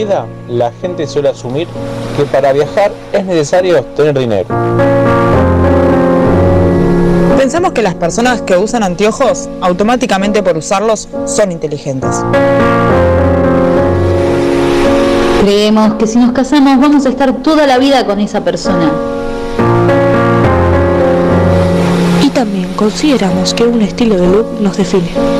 la vida, la gente suele asumir que para viajar es necesario tener dinero. Pensamos que las personas que usan anteojos, automáticamente por usarlos, son inteligentes. Creemos que si nos casamos vamos a estar toda la vida con esa persona. Y también consideramos que un estilo de look nos define.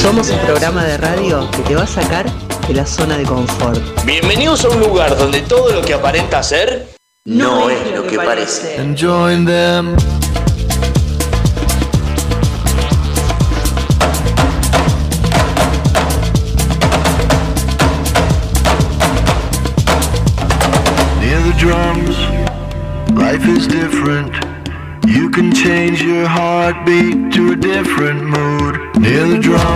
Somos un programa de radio que te va a sacar de la zona de confort. Bienvenidos a un lugar donde todo lo que aparenta ser no, es lo que parece. and heartbeat to a different mood. Near the drums,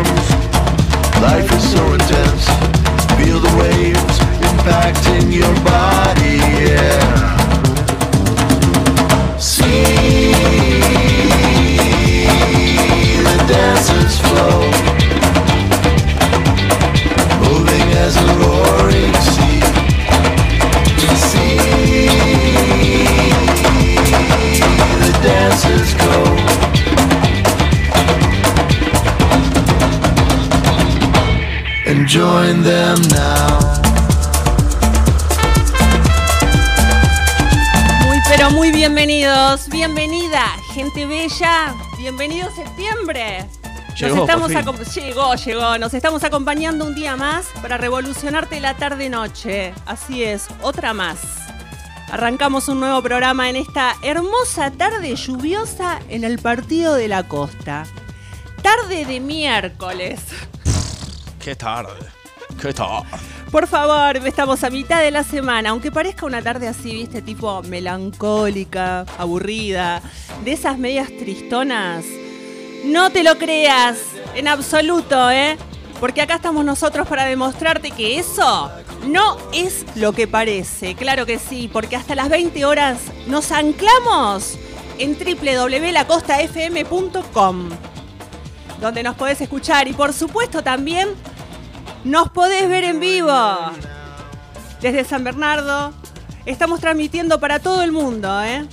bienvenido septiembre. Llegó, nos estamos llegó, llegó, nos estamos acompañando un día más para revolucionarte la tarde-noche. Así es, otra más. Arrancamos un nuevo programa en esta hermosa tarde lluviosa en el Partido de la Costa. Tarde de miércoles. Qué tarde. Qué tarde. Por favor, estamos a mitad de la semana, aunque parezca una tarde así, viste, tipo melancólica, aburrida, de esas medias tristonas. No te lo creas, en absoluto, ¿eh? Porque acá estamos nosotros para demostrarte que eso no es lo que parece. Claro que sí, porque hasta las 20 horas nos anclamos en www.lacostafm.com, donde nos podés escuchar y por supuesto también nos podés ver en vivo. Desde San Bernardo. Estamos transmitiendo para todo el mundo, ¿eh?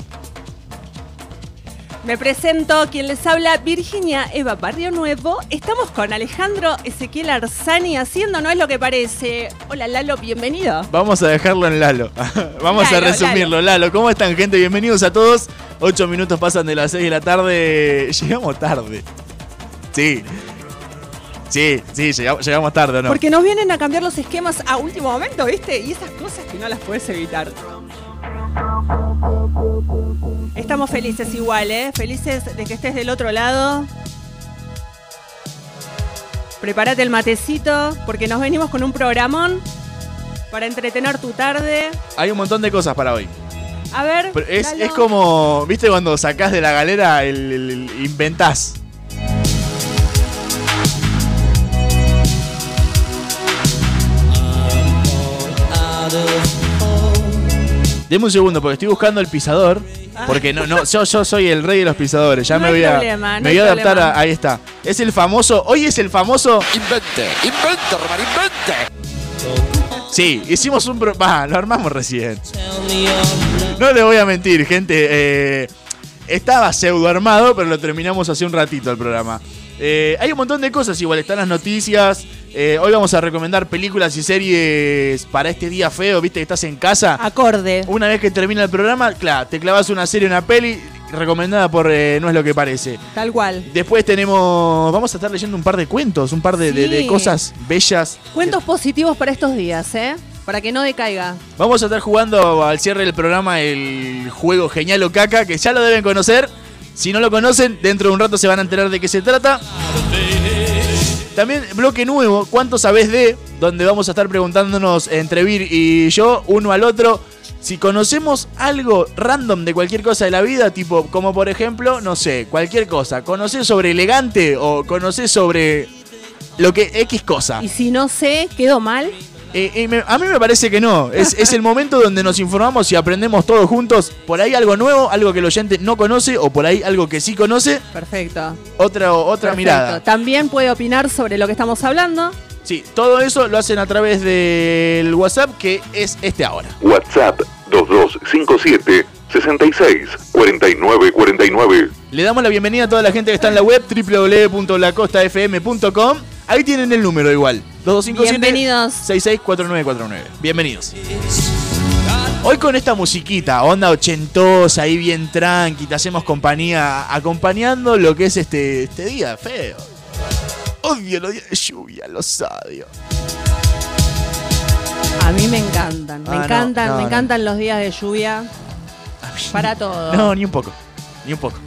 Me presento, quien les habla, Virginia Eva Barrio Nuevo. Estamos con Alejandro Ezequiel Arzani haciendo No es lo que parece. Hola Lalo, bienvenido. Vamos a dejarlo en Lalo. Vamos a Lalo, resumirlo. Lalo. ¿cómo están, gente? Bienvenidos a todos. Ocho minutos pasan de las 6 de la tarde. Llegamos tarde. Sí. Sí, sí, llegamos, llegamos tarde, ¿o no? Porque nos vienen a cambiar los esquemas a último momento, ¿viste? Y esas cosas que no las puedes evitar. Estamos felices igual, ¿eh? Felices de que estés del otro lado. Prepárate el matecito, porque nos venimos con un programón para entretener tu tarde. Hay un montón de cosas para hoy. A ver, es como, ¿viste cuando sacás de la galera el, el- el- inventás? Deme un segundo, porque estoy buscando el pisador. Porque no, no, yo, yo soy el rey de los pisadores. Ya No me voy a, problema, no me hay voy a adaptar a. Ahí está. Es el famoso. Hoy es el famoso. Invente, invente, Román, invente. Sí, hicimos un. pro- Va, lo armamos recién. No le voy a mentir, gente. eh, estaba pseudo armado, pero lo terminamos hace un ratito el programa. Eh, hay un montón de cosas, igual están las noticias. Eh, hoy vamos a recomendar películas y series para este día feo, viste que estás en casa. Acorde. Una vez que termina el programa, claro, te clavas una serie, una peli recomendada por eh, No es lo que parece. Tal cual. Después tenemos. Vamos a estar leyendo un par de cuentos, un par de, de- de Sí. cosas bellas. Cuentos positivos para estos días, ¿eh? Para que no decaiga. Vamos a estar jugando al cierre del programa el juego Genial o Caca, que ya lo deben conocer. Si no lo conocen, dentro de un rato se van a enterar de qué se trata. También bloque nuevo, ¿cuánto sabés de? Donde vamos a estar preguntándonos entre Vir y yo, uno al otro, si conocemos algo random de cualquier cosa de la vida, tipo, como por ejemplo, no sé, cualquier cosa. ¿Conocés sobre elegante o conocés sobre lo que X cosa? Y si no sé, quedó mal. Eh, eh, me- a mí me parece que no. Es, es el momento donde nos informamos y aprendemos todos juntos. Por ahí algo nuevo, algo que el oyente no conoce, o por ahí algo que sí conoce. Perfecto. Otra, otra Perfecto. mirada. También puede opinar sobre lo que estamos hablando. Sí, todo eso lo hacen a través del WhatsApp, que es este ahora. WhatsApp 2257 66 49 49. Le damos la bienvenida a toda la gente que está en la web www.lacostafm.com. Ahí tienen el número igual. 2257 Bienvenidos. 664949. Bienvenidos. Hoy con esta musiquita, onda ochentosa, ahí bien tranqui, te hacemos compañía acompañando lo que es este, este día feo. Odio los días de lluvia, los odio. A mí me encantan. Me Ah, no, encantan, no, me no. encantan los días de lluvia. Para todo. No, ni un poco. Ni un poco.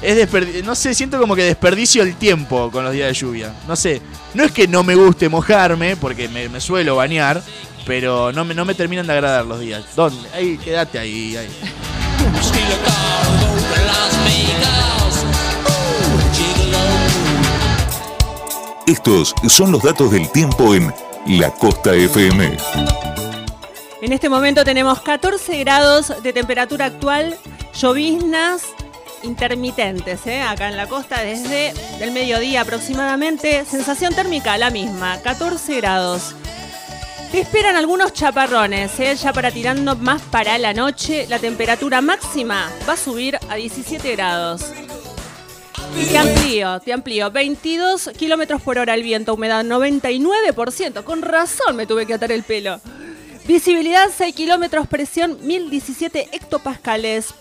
Es desperdi- no sé, siento como que desperdicio el tiempo con los días de lluvia. No sé, no es que no me guste mojarme, porque me, me suelo bañar, pero no me, no me terminan de agradar los días. ¿Dónde? Ahí, quédate ahí, ahí. Estos son los datos del tiempo en La Costa FM. En este momento tenemos 14 grados de temperatura actual, lloviznas intermitentes, ¿eh? acá en la costa desde el mediodía aproximadamente. Sensación térmica la misma, 14 grados. Te esperan algunos chaparrones, ¿eh? ya para tirando más para la noche. La temperatura máxima va a subir a 17 grados. Te amplío, te amplío. 22 kilómetros por hora el viento, humedad 99%. Con razón me tuve que atar el pelo. Visibilidad 6 kilómetros, presión 1017 hectopascales.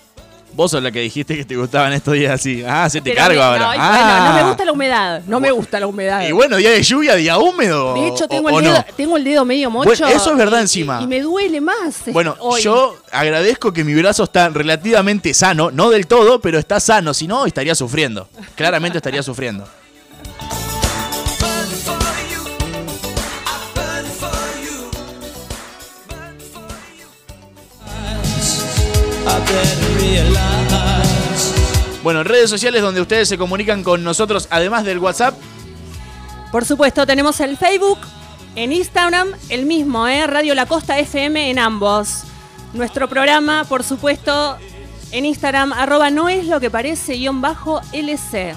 Vos sos la que dijiste que te gustaban estos días así. Ah, se te Pero cargo me- ahora. no, y ah. bueno, no me gusta la humedad. No me gusta la humedad. Y bueno, día de lluvia, día húmedo. de hecho, tengo, o el, dedo, no. tengo el dedo medio mocho. Bueno, eso es verdad y- encima. Y, me duele más. Bueno, hoy. yo agradezco que mi brazo está relativamente sano, no del todo, pero está sano, si no estaría sufriendo. Claramente estaría sufriendo. Bueno, redes sociales donde ustedes se comunican con nosotros, además del WhatsApp. Por supuesto, tenemos el Facebook, en Instagram, el mismo, ¿eh? Radio La Costa FM en ambos. Nuestro programa, por supuesto, en Instagram, arroba no es lo que parece, guion bajo LC.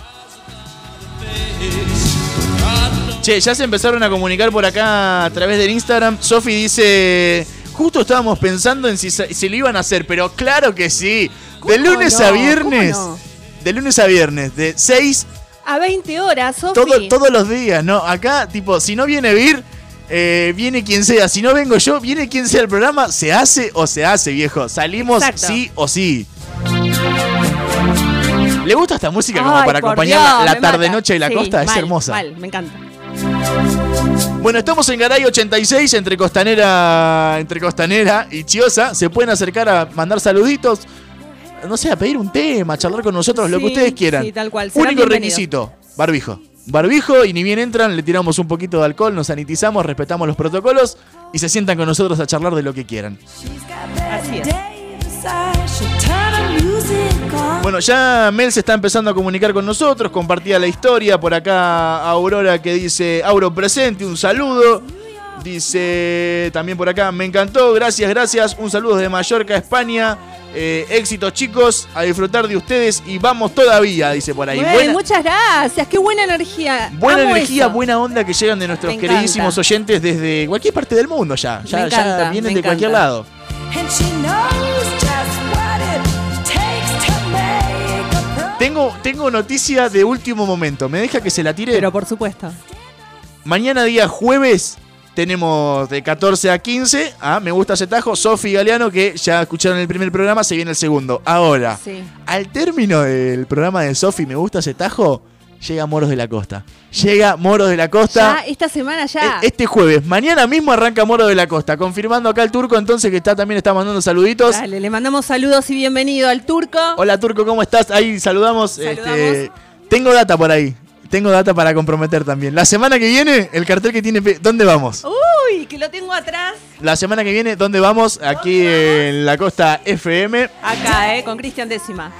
Che, ya se empezaron a comunicar por acá a través del Instagram. Sofi dice, justo estábamos pensando en si, se- si lo iban a hacer, pero claro que sí. De ¿Cómo lunes no? a viernes. ¿Cómo no? De lunes a viernes, de 6 A 20 horas, Sofi. todo, todos los días, ¿no? Acá, tipo, si no viene Vir, eh, viene quien sea. Si no vengo yo, viene quien sea el programa. Se hace o se hace, viejo. Salimos Exacto. sí o sí. ¿Le gusta esta música como para acompañar Dios, la tarde-noche de la. Sí, costa? Es mal, hermosa. mal, me encanta. Bueno, estamos en Garay 86, entre Costanera, entre Costanera y Chiosa. Se pueden acercar a mandar saluditos. No sé, a pedir un tema, a charlar con nosotros, lo que ustedes quieran. sí, tal cual. Serán Único requisito, barbijo. Barbijo y ni bien entran, le tiramos un poquito de alcohol, nos sanitizamos, respetamos los protocolos y se sientan con nosotros a charlar de lo que quieran. Así es. Bueno, ya Mel se está empezando a comunicar con nosotros, compartía la historia. Por acá Aurora que dice, Auro presente, un saludo. Dice también por acá, me encantó, gracias, gracias. Un saludo de Mallorca, España. Eh, éxitos chicos, a disfrutar de ustedes y vamos todavía, dice por ahí. Buena muchas gracias, qué buena energía. buena Amo energía, eso. buena onda que llegan de nuestros Me encanta. queridísimos oyentes desde cualquier parte del mundo ya. Ya, Me ya vienen me de cualquier lado. Tengo, tengo noticia de último momento. ¿Me deja que se la tire? Pero por supuesto. Mañana día jueves tenemos de 14 a 15 a Me Gusta ese tajo, Sofi Galeano, que ya escucharon el primer programa, se viene el segundo. Ahora, Sí. al término del programa de Sofi Me Gusta ese tajo, llega Moros de la Costa. Llega Moros de la Costa. Ya, esta semana ya. E- Este jueves, mañana mismo arranca Moro de la Costa, confirmando acá el turco entonces que está también está mandando saluditos. Dale, le mandamos saludos y bienvenido al turco. Hola turco, ¿cómo estás? Ahí saludamos. este, tengo data por ahí. Tengo data para comprometer también. La semana que viene, el cartel que tiene... ¿Dónde vamos? Uy, que lo tengo atrás. La semana que viene, ¿dónde vamos? Aquí en la costa FM. Acá, eh, con Cristian Décima.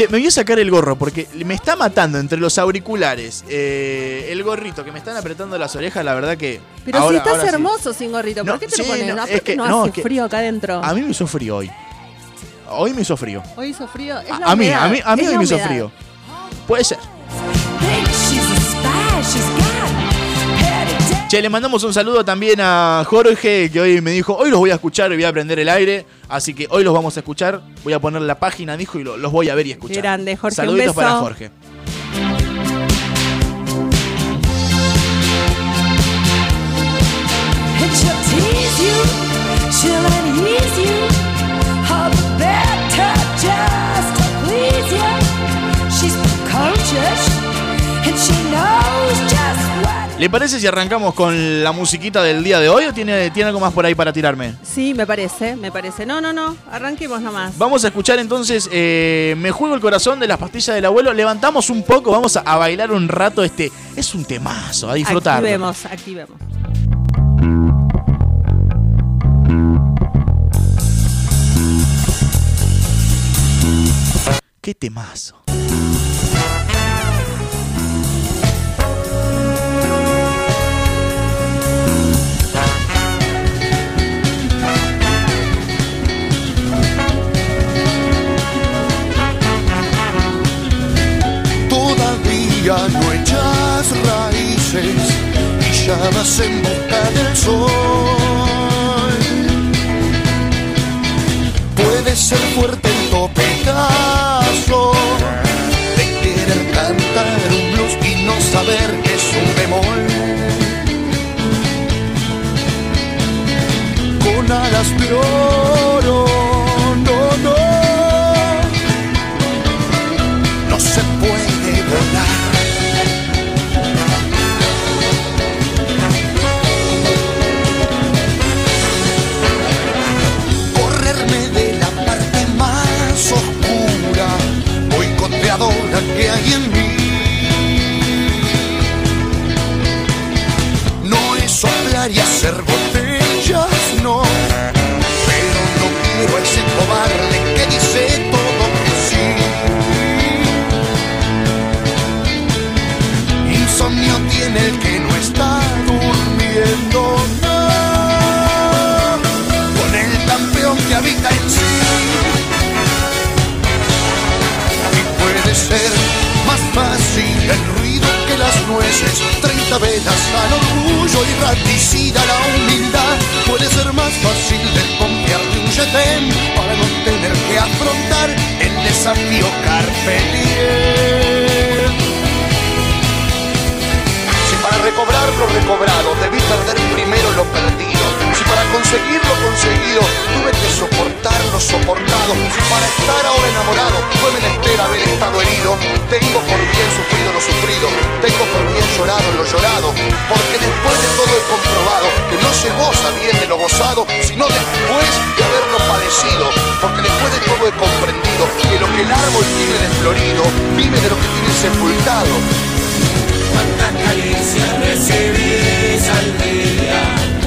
Che, me voy a sacar el gorro porque me está matando entre los auriculares, eh, el gorrito que me están apretando las orejas, la verdad que... Pero ahora- si estás ahora sí. hermoso sin gorrito, ¿por No, qué te sí, lo pones? no, No, es que- no, hace es que- frío acá adentro. A mí me hizo frío hoy. Hoy me hizo frío. Hoy hizo frío. Es la A mí, a mí, a mí hoy me hizo frío. Puede ser. Che, le mandamos un saludo también a Jorge, que hoy me dijo, hoy los voy a escuchar y voy a prender el aire, así que hoy los vamos a escuchar, voy a poner la página, dijo, y lo- los voy a ver y escuchar. Grande, Jorge, un Saluditos beso. para Jorge. ¿Le parece si arrancamos con la musiquita del día de hoy o tiene, tiene algo más por ahí para tirarme? Sí, me parece, me parece. No, no, no. Arranquemos nomás. Vamos a escuchar entonces eh, Me juego el corazón de las pastillas del abuelo. Levantamos un poco, vamos a, a bailar un rato este. Es un temazo, a disfrutar. Activemos, activemos. Qué temazo. Raíces y ya vas en busca del sol. Puedes ser fuerte en topecazo, de querer cantar un blues y no saber que es un bemol. Con alas de oro, que hay en mí. No es soplar y hacer botellas, las nueces. 30 velas al orgullo y raticida la humildad. Puede ser más fácil desconfiar de un jetén para no tener que afrontar el desafío carpe diem. Si para recobrar lo recobrado debí perder primero lo perdido. Para conseguir lo conseguido tuve que soportar lo soportado. Para estar ahora enamorado fue menester haber estado herido. Tengo por bien sufrido lo sufrido. Tengo por bien llorado lo llorado. Porque después de todo he comprobado que no se goza bien de lo gozado, sino después de haberlo padecido. Porque después de todo he comprendido que lo que el árbol tiene de florido vive de lo que tiene sepultado. Cuántas caricias recibís al día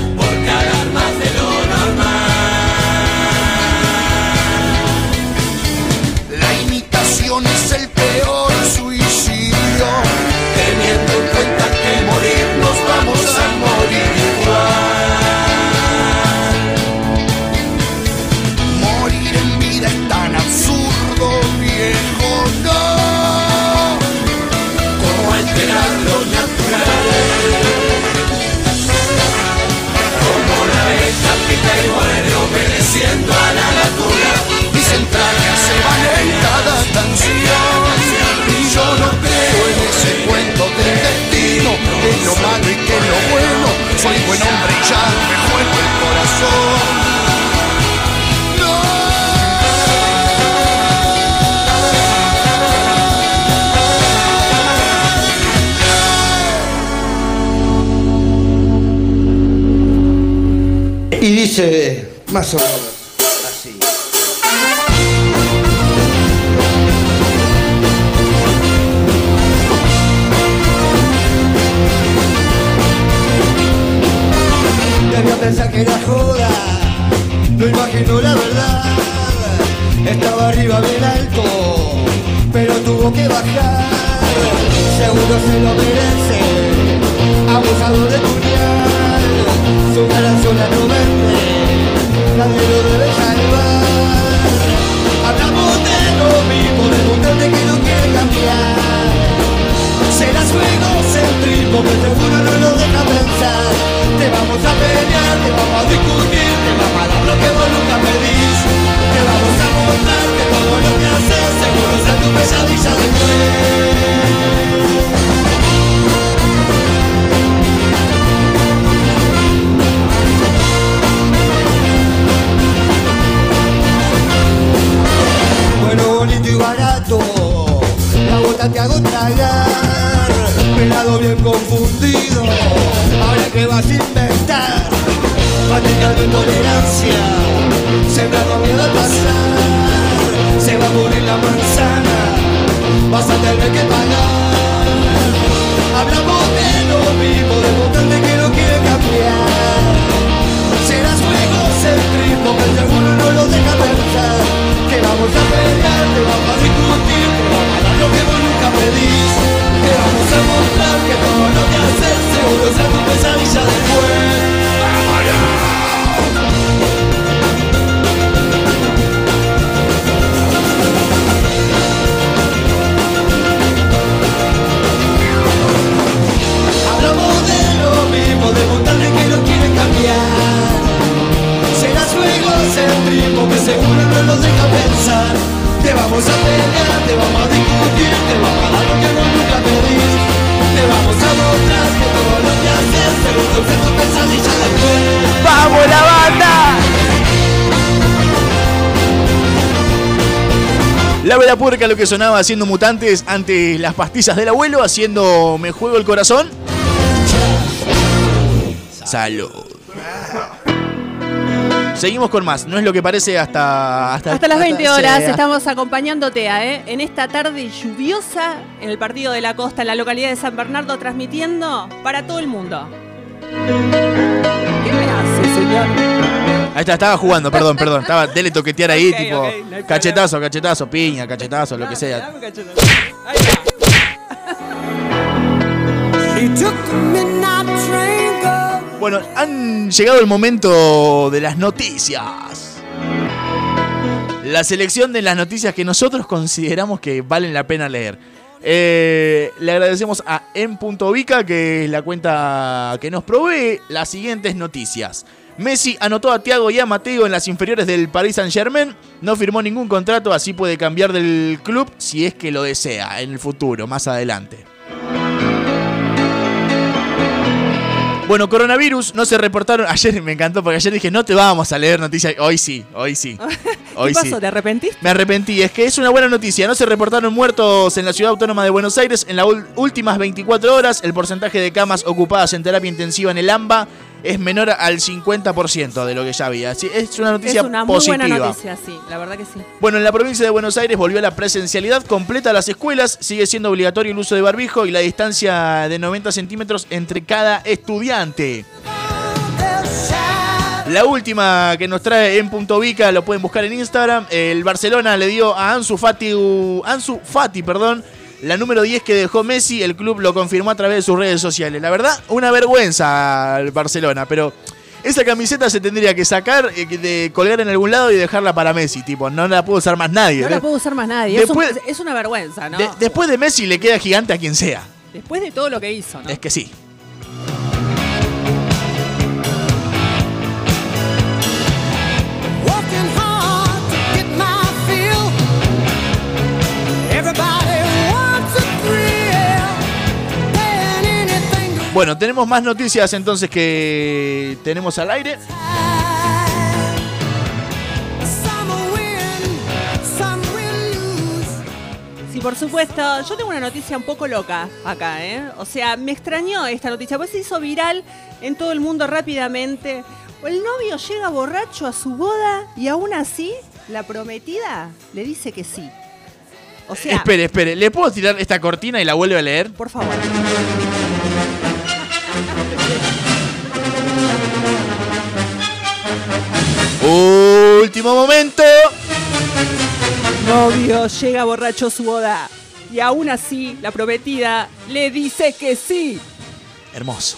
brillar me juego el corazón. Y dice más o menos que sonaba haciendo mutantes ante las pastillas del abuelo, haciendo Me juego el corazón. Salud. Seguimos con más, no es lo que parece hasta... Hasta, Hasta las 20 horas estamos acompañándote a, ¿eh? en esta tarde lluviosa en el Partido de la Costa, en la localidad de San Bernardo, transmitiendo para todo el mundo. ¿Qué me hace, señor? Ahí está, estaba jugando, perdón, perdón. Estaba, dele toquetear ahí, tipo, cachetazo, cachetazo, piña, cachetazo, lo que sea. Bueno, han llegado el momento de las noticias. La selección de las noticias que nosotros consideramos que valen la pena leer. Eh, le agradecemos a en.vica, que es la cuenta que nos provee las siguientes noticias. Messi anotó a Thiago y a Mateo en las inferiores del Paris Saint Germain. No firmó ningún contrato, así puede cambiar del club si es que lo desea en el futuro, más adelante. Bueno, coronavirus, no se reportaron. Ayer me encantó porque ayer dije, no te vamos a leer noticias. Hoy sí, hoy sí. Hoy ¿Qué pasó? sí. ¿Te arrepentiste? Me arrepentí, es que es una buena noticia. No se reportaron muertos en la ciudad autónoma de Buenos Aires en las últimas 24 horas. El porcentaje de camas ocupadas en terapia intensiva en el AMBA es menor al 50% de lo que ya había. Es una noticia es una muy positiva. buena noticia, sí, la verdad que sí. Bueno, en la provincia de Buenos Aires volvió la presencialidad completa a las escuelas. Sigue siendo obligatorio el uso de barbijo y la distancia de 90 centímetros entre cada estudiante. La última que nos trae en Punto Vica, lo pueden buscar en Instagram. El Barcelona le dio a Ansu Fati, Ansu Fati perdón, la número 10 que dejó Messi. El club lo confirmó a través de sus redes sociales. La verdad, una vergüenza al Barcelona, pero esa camiseta se tendría que sacar, eh, de colgar en algún lado y dejarla para Messi. Tipo, no la puede usar más nadie. No la puede usar más nadie. Después- es, un- es una vergüenza, ¿no? De- después de Messi le queda gigante a quien sea. Después de todo lo que hizo, ¿no? Es que sí. Bueno, tenemos más noticias entonces que tenemos al aire. Sí, por supuesto. Yo tengo una noticia un poco loca acá, ¿eh? O sea, me extrañó esta noticia, pues se hizo viral en todo el mundo rápidamente. El novio llega borracho a su boda y aún así la prometida le dice que sí. O sea, Espere, espere, ¿le puedo tirar esta cortina y la vuelve a leer? por favor. Último momento. Novio llega borracho a su boda y aún así la prometida le dice que sí. Hermoso.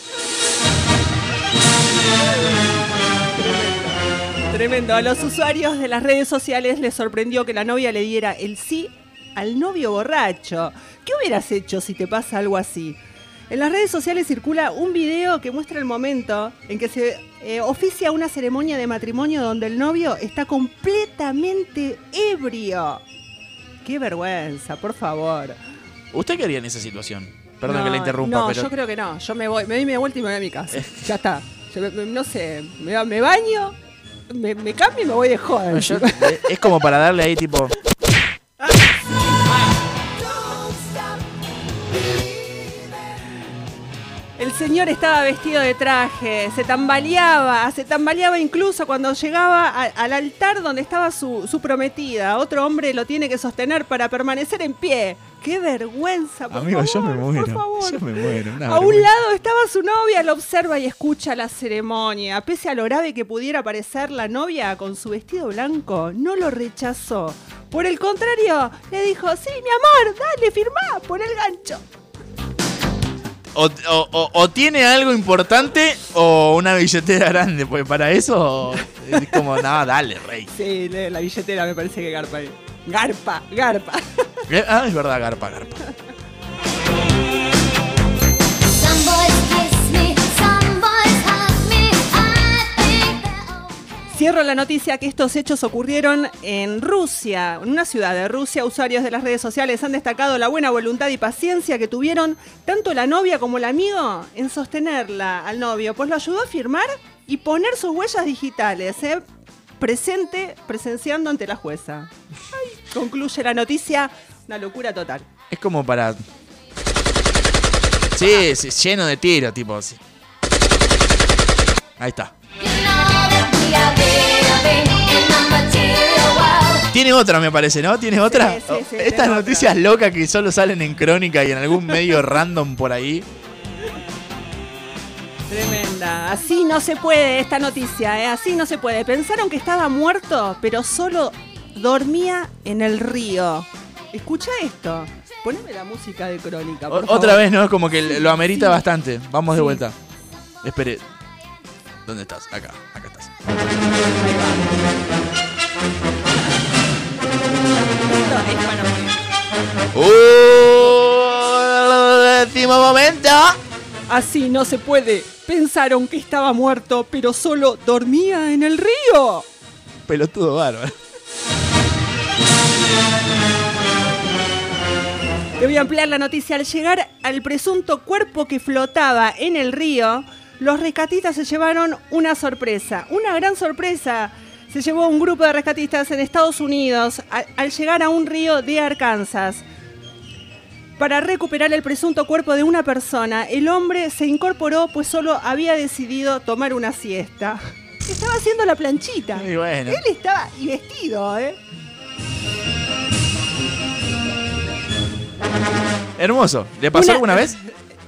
Tremendo. A los usuarios de las redes sociales les sorprendió que la novia le diera el sí al novio borracho. ¿Qué hubieras hecho si te pasa algo así? En las redes sociales circula un video que muestra el momento en que se eh, oficia una ceremonia de matrimonio donde el novio está completamente ebrio. Qué vergüenza, por favor. ¿Usted qué haría en esa situación? Perdón No, que le interrumpa, No, pero. yo creo que no. Yo me voy, me doy media vuelta y me voy a mi casa. ya está. Yo me- me- no sé, me, me baño, me, me cambio y me voy de joda. Yo- eh, es como para darle ahí tipo. El señor estaba vestido de traje, se tambaleaba, se tambaleaba incluso cuando llegaba a- al altar donde estaba su, su prometida. Otro hombre lo tiene que sostener para permanecer en pie. ¡Qué vergüenza! por Amigo, yo me muero. por favor. Yo me muero. A un lado estaba su novia, lo observa y escucha la ceremonia. Pese a lo grave que pudiera parecer la novia con su vestido blanco, no lo rechazó. Por el contrario, le dijo, sí, mi amor, dale, firmá, pon el gancho. O, o- o- o tiene algo importante o una billetera grande, pues para eso es como, no, dale, rey. Sí, la billetera me parece que garpa ahí. Garpa, garpa. Eh, Ah, es verdad, garpa, garpa. Cierro la noticia que estos hechos ocurrieron en Rusia, en una ciudad de Rusia. Usuarios de las redes sociales han destacado la buena voluntad y paciencia que tuvieron tanto la novia como el amigo en sostenerla al novio, pues lo ayudó a firmar y poner sus huellas digitales, ¿eh? presente, presenciando ante la jueza. Ay, concluye la noticia, una locura total. Es como para. Sí, sí, lleno de tiro, tipo. Ahí está. Tiene otra, me parece, ¿no? ¿Tiene otra? sí, sí, Estas tengo noticias locas que solo salen en crónica y en algún medio random por ahí. Tremenda. Así no se puede esta noticia, ¿eh? así no se puede. Pensaron que estaba muerto, pero solo dormía en el río. Escucha esto. Poneme la música de crónica. por O- favor. otra vez, ¿no? Como que lo amerita Sí. bastante. Vamos de Sí. vuelta. Espere. ¿Dónde estás? Acá, acá estás. Último momento. Así no se puede. Pensaron que estaba muerto, pero solo dormía en el río. Pelotudo bárbaro. Te voy a ampliar la noticia. Al llegar al presunto cuerpo que flotaba en el río, los rescatistas se llevaron una sorpresa, una gran sorpresa. Se llevó un grupo de rescatistas en Estados Unidos al, al llegar a un río de Arkansas. Para recuperar el presunto cuerpo de una persona, el hombre se incorporó pues solo había decidido tomar una siesta. Estaba haciendo la planchita. Y bueno. Él estaba y vestido, ¿eh? Hermoso. ¿Le pasó Una- alguna vez?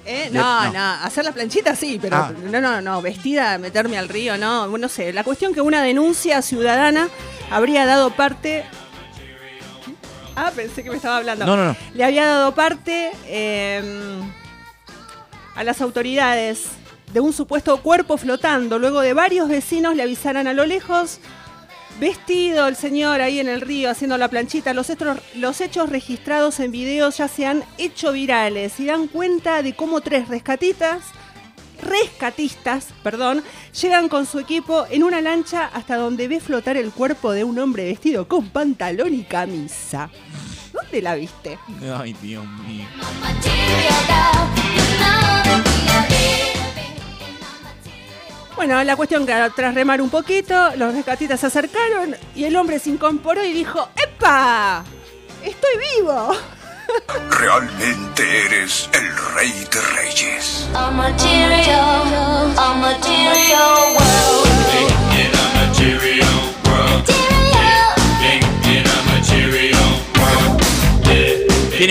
¿Eh? Le- No, no. no, hacer la planchita sí, pero Ah. no, no, no, vestida, meterme al río, no, no sé. La cuestión que una denuncia ciudadana habría dado parte... Ah, pensé que me estaba hablando. No, no, no. Le había dado parte eh, a las autoridades de un supuesto cuerpo flotando. Luego de varios vecinos le avisaran a lo lejos, vestido el señor ahí en el río haciendo la planchita. Los hechos, los hechos registrados en videos ya se han hecho virales y dan cuenta de cómo tres rescatitas, rescatistas, perdón, llegan con su equipo en una lancha hasta donde ve flotar el cuerpo de un hombre vestido con pantalón y camisa. ¿Dónde la viste? Ay, Dios mío. Bueno, la cuestión que tras remar un poquito, los rescatistas se acercaron y el hombre se incorporó y dijo, ¡Epa! ¡Estoy vivo! Realmente eres el rey de reyes. A material, a material world. In a material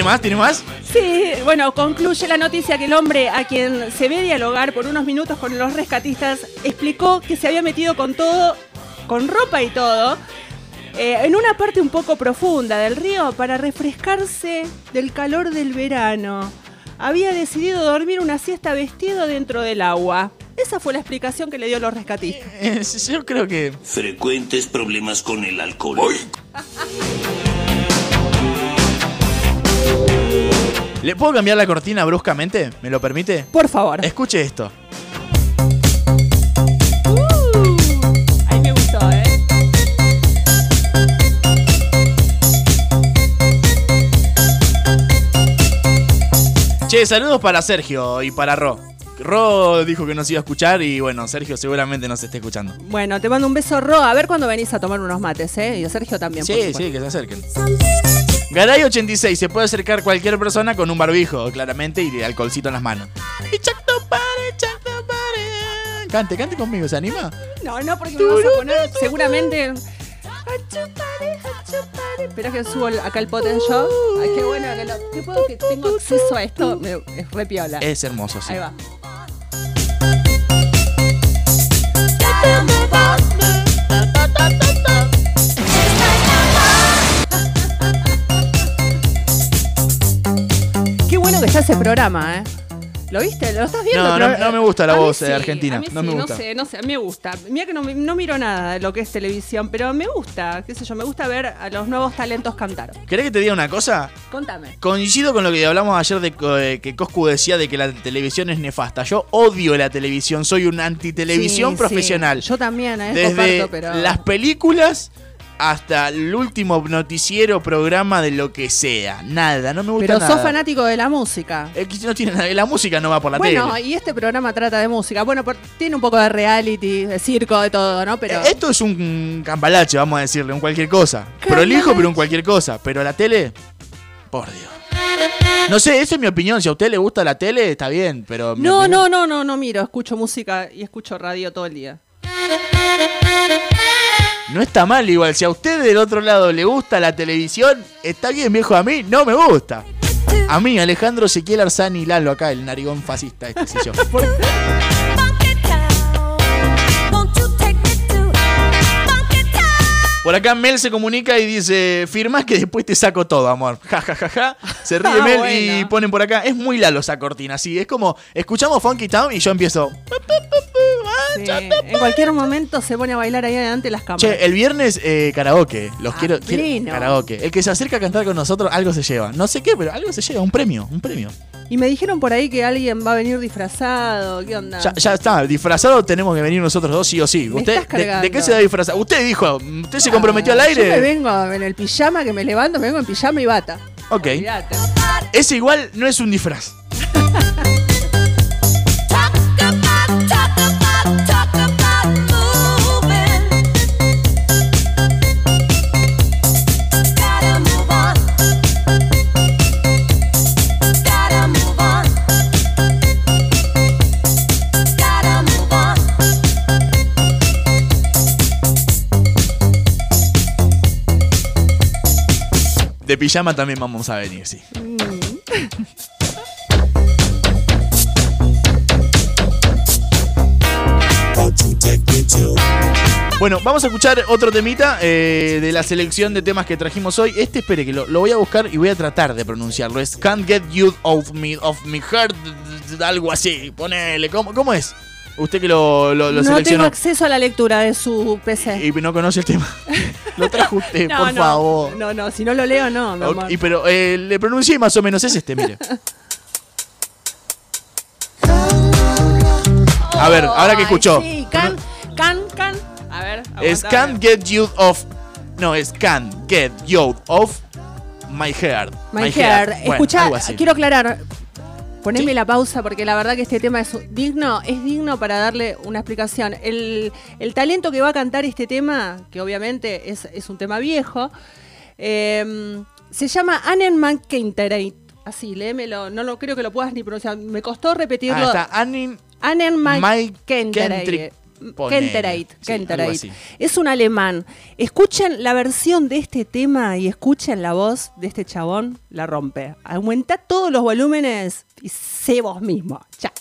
más? ¿Tiene más? Sí, bueno, concluye la noticia que el hombre a quien se ve dialogar por unos minutos con los rescatistas explicó que se había metido con todo, con ropa y todo, eh, en una parte un poco profunda del río para refrescarse del calor del verano. Había decidido dormir una siesta vestido dentro del agua. Esa fue la explicación que le dio los rescatistas. Eh, yo creo que. Frecuentes problemas con el alcohol. ¿Le puedo cambiar la cortina bruscamente? ¿Me lo permite? Por favor. Escuche esto. Ahí me gustó, ¿eh? Che, saludos para Sergio y para Ro. Ro dijo que nos iba a escuchar y bueno, Sergio seguramente nos esté escuchando. Bueno, te mando un beso, Ro. A ver cuándo venís a tomar unos mates, ¿eh? Y a Sergio también. por Sí, supuesto. sí, que se acerquen. Garay86, se puede acercar cualquier persona con un barbijo, claramente, y alcoholcito en las manos. Y. Cante, cante conmigo, ¿se anima? No, no, porque me vas a poner seguramente. Espera que subo acá el poten yo. Ay, qué bueno que, lo- qué puedo que tengo acceso a esto. Me- es re piola. Es hermoso, sí. Ahí va. Ese programa, ¿eh? ¿Lo viste? ¿Lo estás viendo? No, no, me gusta la a mí voz eh, sí, argentina. a mí No sí, me gusta. No sé, no sé, a mí me gusta. Mira que no, miro nada de lo que es televisión, pero me gusta, qué sé yo, me gusta ver a los nuevos talentos cantar. ¿Querés que te diga una cosa? Contame. Coincido con lo que hablamos ayer de eh, que Coscu decía de que la televisión es nefasta. Yo odio la televisión, soy un antitelevisión Sí, profesional. Yo también, ¿eh? Desde Comparto, pero... las películas hasta el último noticiero, programa de lo que sea. Nada, no me gusta Pero nada. sos fanático de la música. Eh, no tiene nada- la música no va por la bueno, tele. y este programa trata de música. Bueno, por- tiene un poco de reality, de circo, de todo, ¿no? Pero Eh, Esto es un cambalache, vamos a decirle, un cualquier cosa. Prolijo, pero un cualquier cosa. Pero la tele, por Dios. No sé, esa es mi opinión. Si a usted le gusta la tele, está bien, pero... no, opinión- no, no, no, no miro, escucho música y escucho radio todo el día. No está mal igual. Si a usted del otro lado le gusta la televisión, está bien, viejo. A mí no me gusta. A mí, Alejandro Ezequiel Arzani Lalo, acá, el narigón fascista, este sí yo. Por acá Mel se comunica y dice, firmás que después te saco todo, amor. Ja, ja, ja, ja. Se ríe Ah, Mel y ponen por acá. Es muy Lalo esa cortina, sí. Es como, escuchamos Funky Town y yo empiezo... Sí, en cualquier momento se pone a bailar ahí adelante de las cámaras. Che, el viernes eh, karaoke. Los Ah, quiero, quiero-. Karaoke. El que se acerca a cantar con nosotros, algo se lleva. No sé qué, pero algo se lleva. Un premio, un premio. Y me dijeron por ahí que alguien va a venir disfrazado. ¿Qué onda? Ya, ya está, disfrazado tenemos que venir nosotros dos sí o sí. Me ¿Usted estás de, de qué se va a disfrazar? Usted dijo, usted se comprometió al Yo me aire. vengo en el pijama que me levanto, me vengo en pijama y bata. Ok. Olvídate. Ese igual no es un disfraz. De pijama también vamos a venir, sí. Bueno, vamos a escuchar otro temita eh, de la selección de temas que trajimos hoy. Este, espere, que lo, voy a buscar y voy a tratar de pronunciarlo. Es Can't Get You Off Me, off me Heart, algo así. Ponele, ¿cómo, cómo es? Usted que lo, lo, lo no tengo acceso a la lectura de su PC. y no conoce el tema. lo trajo usted, no, por no, favor. No, no, si no lo leo, no, mi Ok, amor. y pero eh, le pronuncié más o menos, es este, mire. A ver, ahora que Ay, escuchó. Sí, can, can, can. A ver, Es can't get you off. No, es can't get you off my heart. My hair. Bueno, Escucha, algo así. quiero aclarar. Poneme la pausa porque la verdad que este tema es digno, es digno para darle una explicación. El, el talento que va a cantar este tema, que obviamente es, es un tema viejo, eh, se llama Annen McKenterate. Así, léemelo. No lo creo que lo puedas ni pronunciar. Me costó repetirlo. Ah, está Annin Annen Mike Kenterate, Sí. Es un alemán. Escuchen la versión de este tema y escuchen la voz de este chabón. La rompe. Aumenta todos los volúmenes y sé vos mismo. Chao.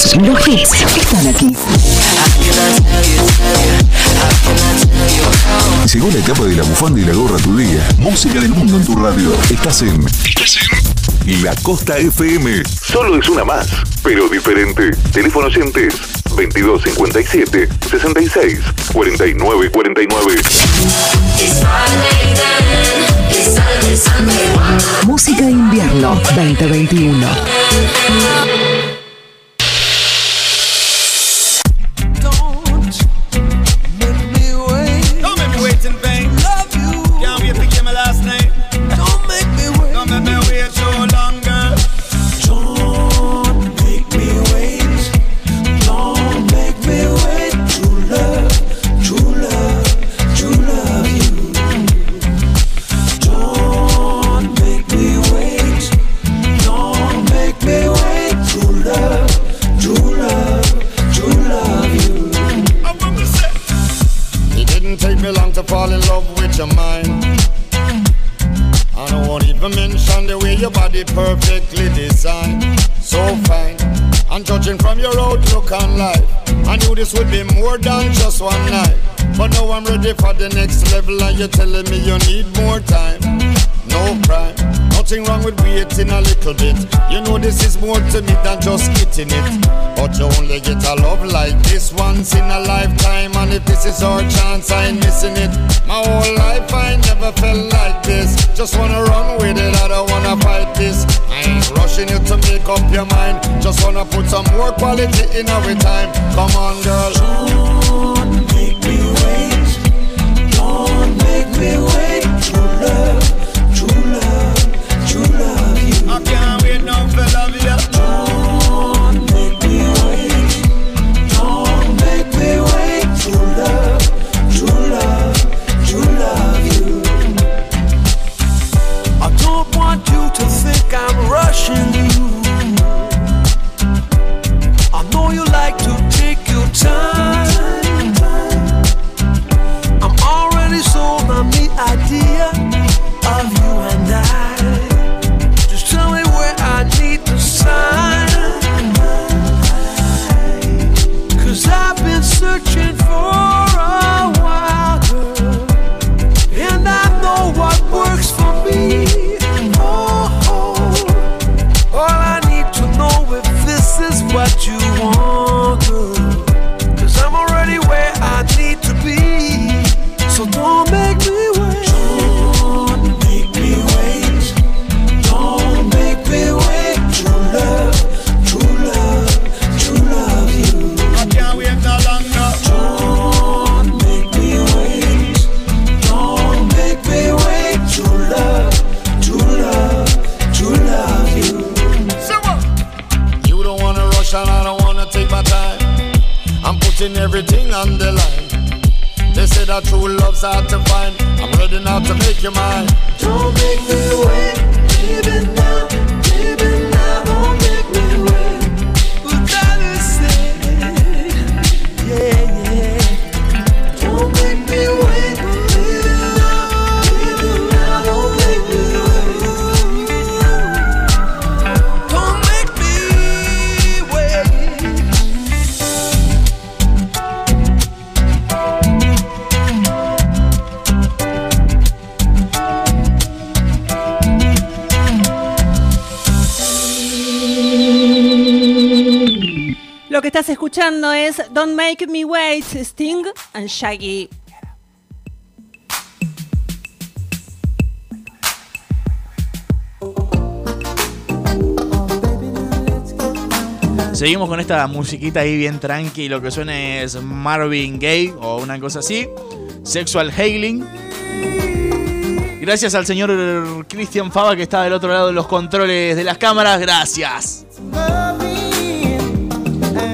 Todos los hits están aquí. Llegó la etapa de la bufanda y la gorra tu día. Música del mundo en tu radio. Estás en. La Costa FM. Solo es una más, pero diferente. Teléfono oyentes 2257 66 49 49. Música invierno 2021. This would be more than just one night. But now I'm ready for the next level, and you're telling me you need more time. No crime, nothing wrong with waiting a little bit. You know this is more to me than just getting it. But you only get a love like this once in a lifetime, and if this is our chance, I ain't missing it. My whole life I never felt like this. Just wanna run with it, I don't wanna fight this. Rushing you to make up your mind. Just wanna put some more quality in our time. Come on, girl. Don't make me wait. Don't make me wait. Escuchando es Don't Make Me Wait, Sting and Shaggy. Seguimos con esta musiquita ahí bien tranqui. Lo que suena es Marvin Gaye o una cosa así. Sexual Hailing. Gracias al señor Cristian Fava que está del otro lado de los controles de las cámaras. Gracias.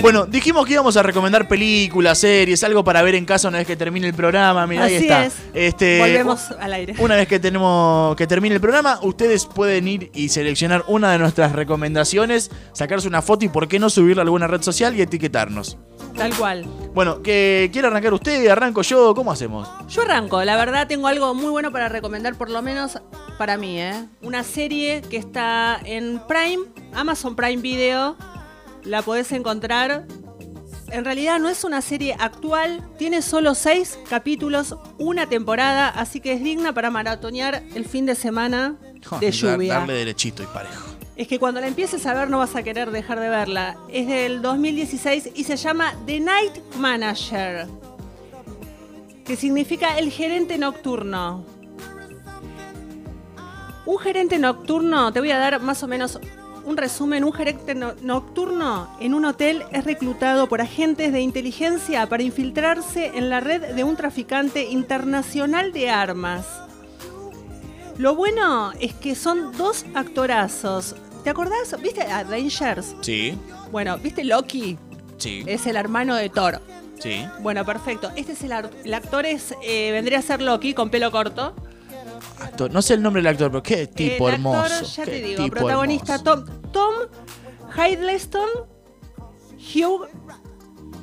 Bueno, dijimos que íbamos a recomendar películas, series, algo para ver en casa una vez que termine el programa. Mira, ahí está. es. Este, Volvemos al aire. Una vez que tenemos que termine el programa, ustedes pueden ir y seleccionar una de nuestras recomendaciones, sacarse una foto y por qué no subirla a alguna red social y etiquetarnos. Tal cual. Bueno, que quiere arrancar usted, arranco yo, ¿cómo hacemos? Yo arranco, la verdad tengo algo muy bueno para recomendar, por lo menos para mí, ¿eh? Una serie que está en Prime, Amazon Prime Video, la podés encontrar. En realidad no es una serie actual, tiene solo seis capítulos, una temporada, así que es digna para maratonear el fin de semana de lluvia. Darle derechito y parejo. Es que cuando la empieces a ver no vas a querer dejar de verla. Es del 2016 y se llama The Night Manager, que significa el gerente nocturno. Un gerente nocturno, te voy a dar más o menos un resumen, un no- nocturno en un hotel es reclutado por agentes de inteligencia para infiltrarse en la red de un traficante internacional de armas. Lo bueno es que son dos actorazos. ¿Te acordás? ¿Viste Avengers? Sí, Bueno, ¿viste Loki? sí, Es el hermano de Thor. sí. Bueno, perfecto. Este es el, el actor es eh, vendría a ser Loki con pelo corto. Actor- No sé el nombre del actor, pero qué tipo el hermoso. actor, ya qué te digo, tipo protagonista hermoso. Tom, Tom Hiddleston, Hugh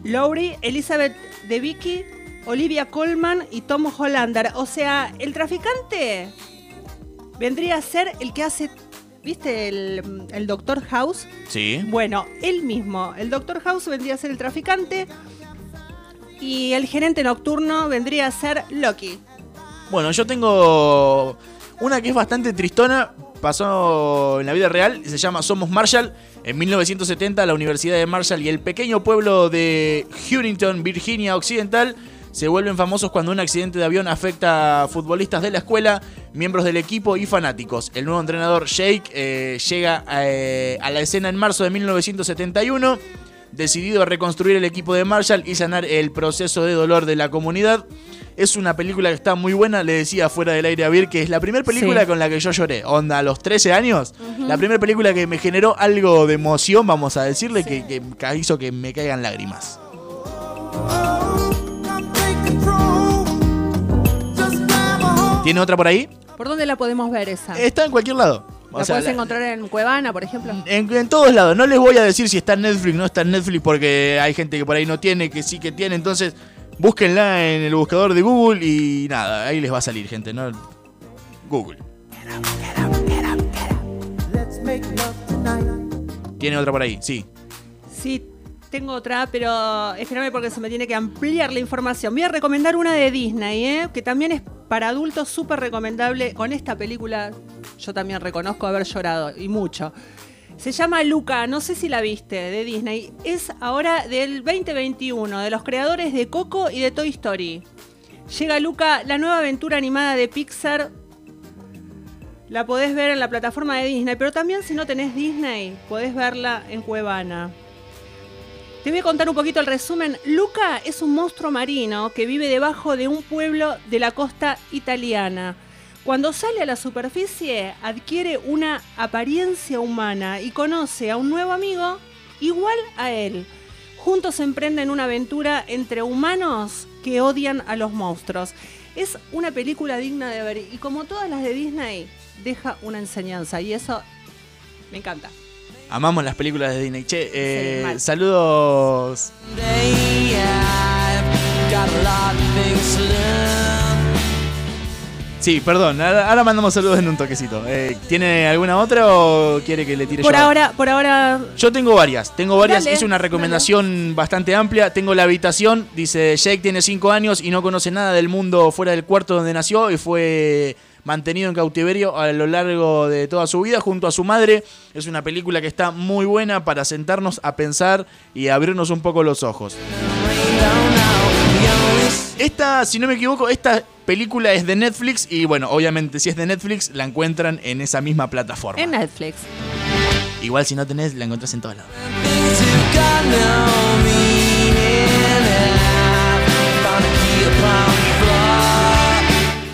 Laurie, Elizabeth Debicki, Olivia Colman y Tom Hollander. O sea, el traficante vendría a ser el que hace, ¿viste? El, el Doctor House. Sí. Bueno, él mismo. El Doctor House vendría a ser el traficante. Y el gerente nocturno vendría a ser Loki. Bueno, yo tengo una que es bastante tristona. Pasó en la vida real. Se llama Somos Marshall. En 1970, la Universidad de Marshall y el pequeño pueblo de Huntington, Virginia Occidental, se vuelven famosos cuando un accidente de avión afecta a futbolistas de la escuela, miembros del equipo y fanáticos. El nuevo entrenador Jake eh, llega eh, a la escena en marzo de 1971, decidido a reconstruir el equipo de Marshall y sanar el proceso de dolor de la comunidad. Es una película que está muy buena, le decía fuera del aire a Vir, que es la primera película Sí. con la que yo lloré. Onda, a los 13 años, la primera película que me generó algo de emoción, vamos a decirle, que, que hizo que me caigan lágrimas. ¿Tiene otra por ahí? ¿Por dónde la podemos ver esa? Está en cualquier lado. O ¿La sea, puedes la- encontrar en Cuevana, por ejemplo? en, en todos lados. No les voy a decir si está en Netflix, no está en Netflix, porque hay gente que por ahí no tiene, que sí que tiene. Entonces, búsquenla en el buscador de Google y nada, ahí les va a salir, gente. ¿no? Google. ¿Tiene otra por ahí? Sí. Sí, tengo otra, pero espérame porque se me tiene que ampliar la información. Voy a recomendar una de Disney, ¿eh? que también es para adultos súper recomendable. Con esta película yo también reconozco haber llorado y mucho. Se llama Luca, no sé si la viste, de Disney. Es ahora del 2021, de los creadores de Coco y de Toy Story. Llega Luca, la nueva aventura animada de Pixar. La podés ver en la plataforma de Disney, pero también si no tenés Disney, podés verla en Cuevana. Te voy a contar un poquito el resumen. Luca es un monstruo marino que vive debajo de un pueblo de la costa italiana. Cuando sale a la superficie adquiere una apariencia humana y conoce a un nuevo amigo igual a él. Juntos emprenden una aventura entre humanos que odian a los monstruos. Es una película digna de ver y como todas las de Disney, deja una enseñanza y eso me encanta. Amamos las películas de Disney. Che, eh, Sí, saludos. Sí, perdón, ahora, ahora mandamos saludos en un toquecito. Eh, ¿Tiene alguna otra o quiere que le tire Por yo? ahora, por ahora Yo tengo varias, tengo varias, Dale, hice una recomendación bastante amplia. Tengo la habitación, dice Jake tiene 5 años y no conoce nada del mundo fuera del cuarto donde nació y fue mantenido en cautiverio a lo largo de toda su vida junto a su madre. Es una película que está muy buena para sentarnos a pensar y abrirnos un poco los ojos. Esta, si no me equivoco, esta película es de Netflix y bueno, obviamente si es de Netflix la encuentran en esa misma plataforma. en Netflix. Igual si no tenés, la encontrás en todos lados.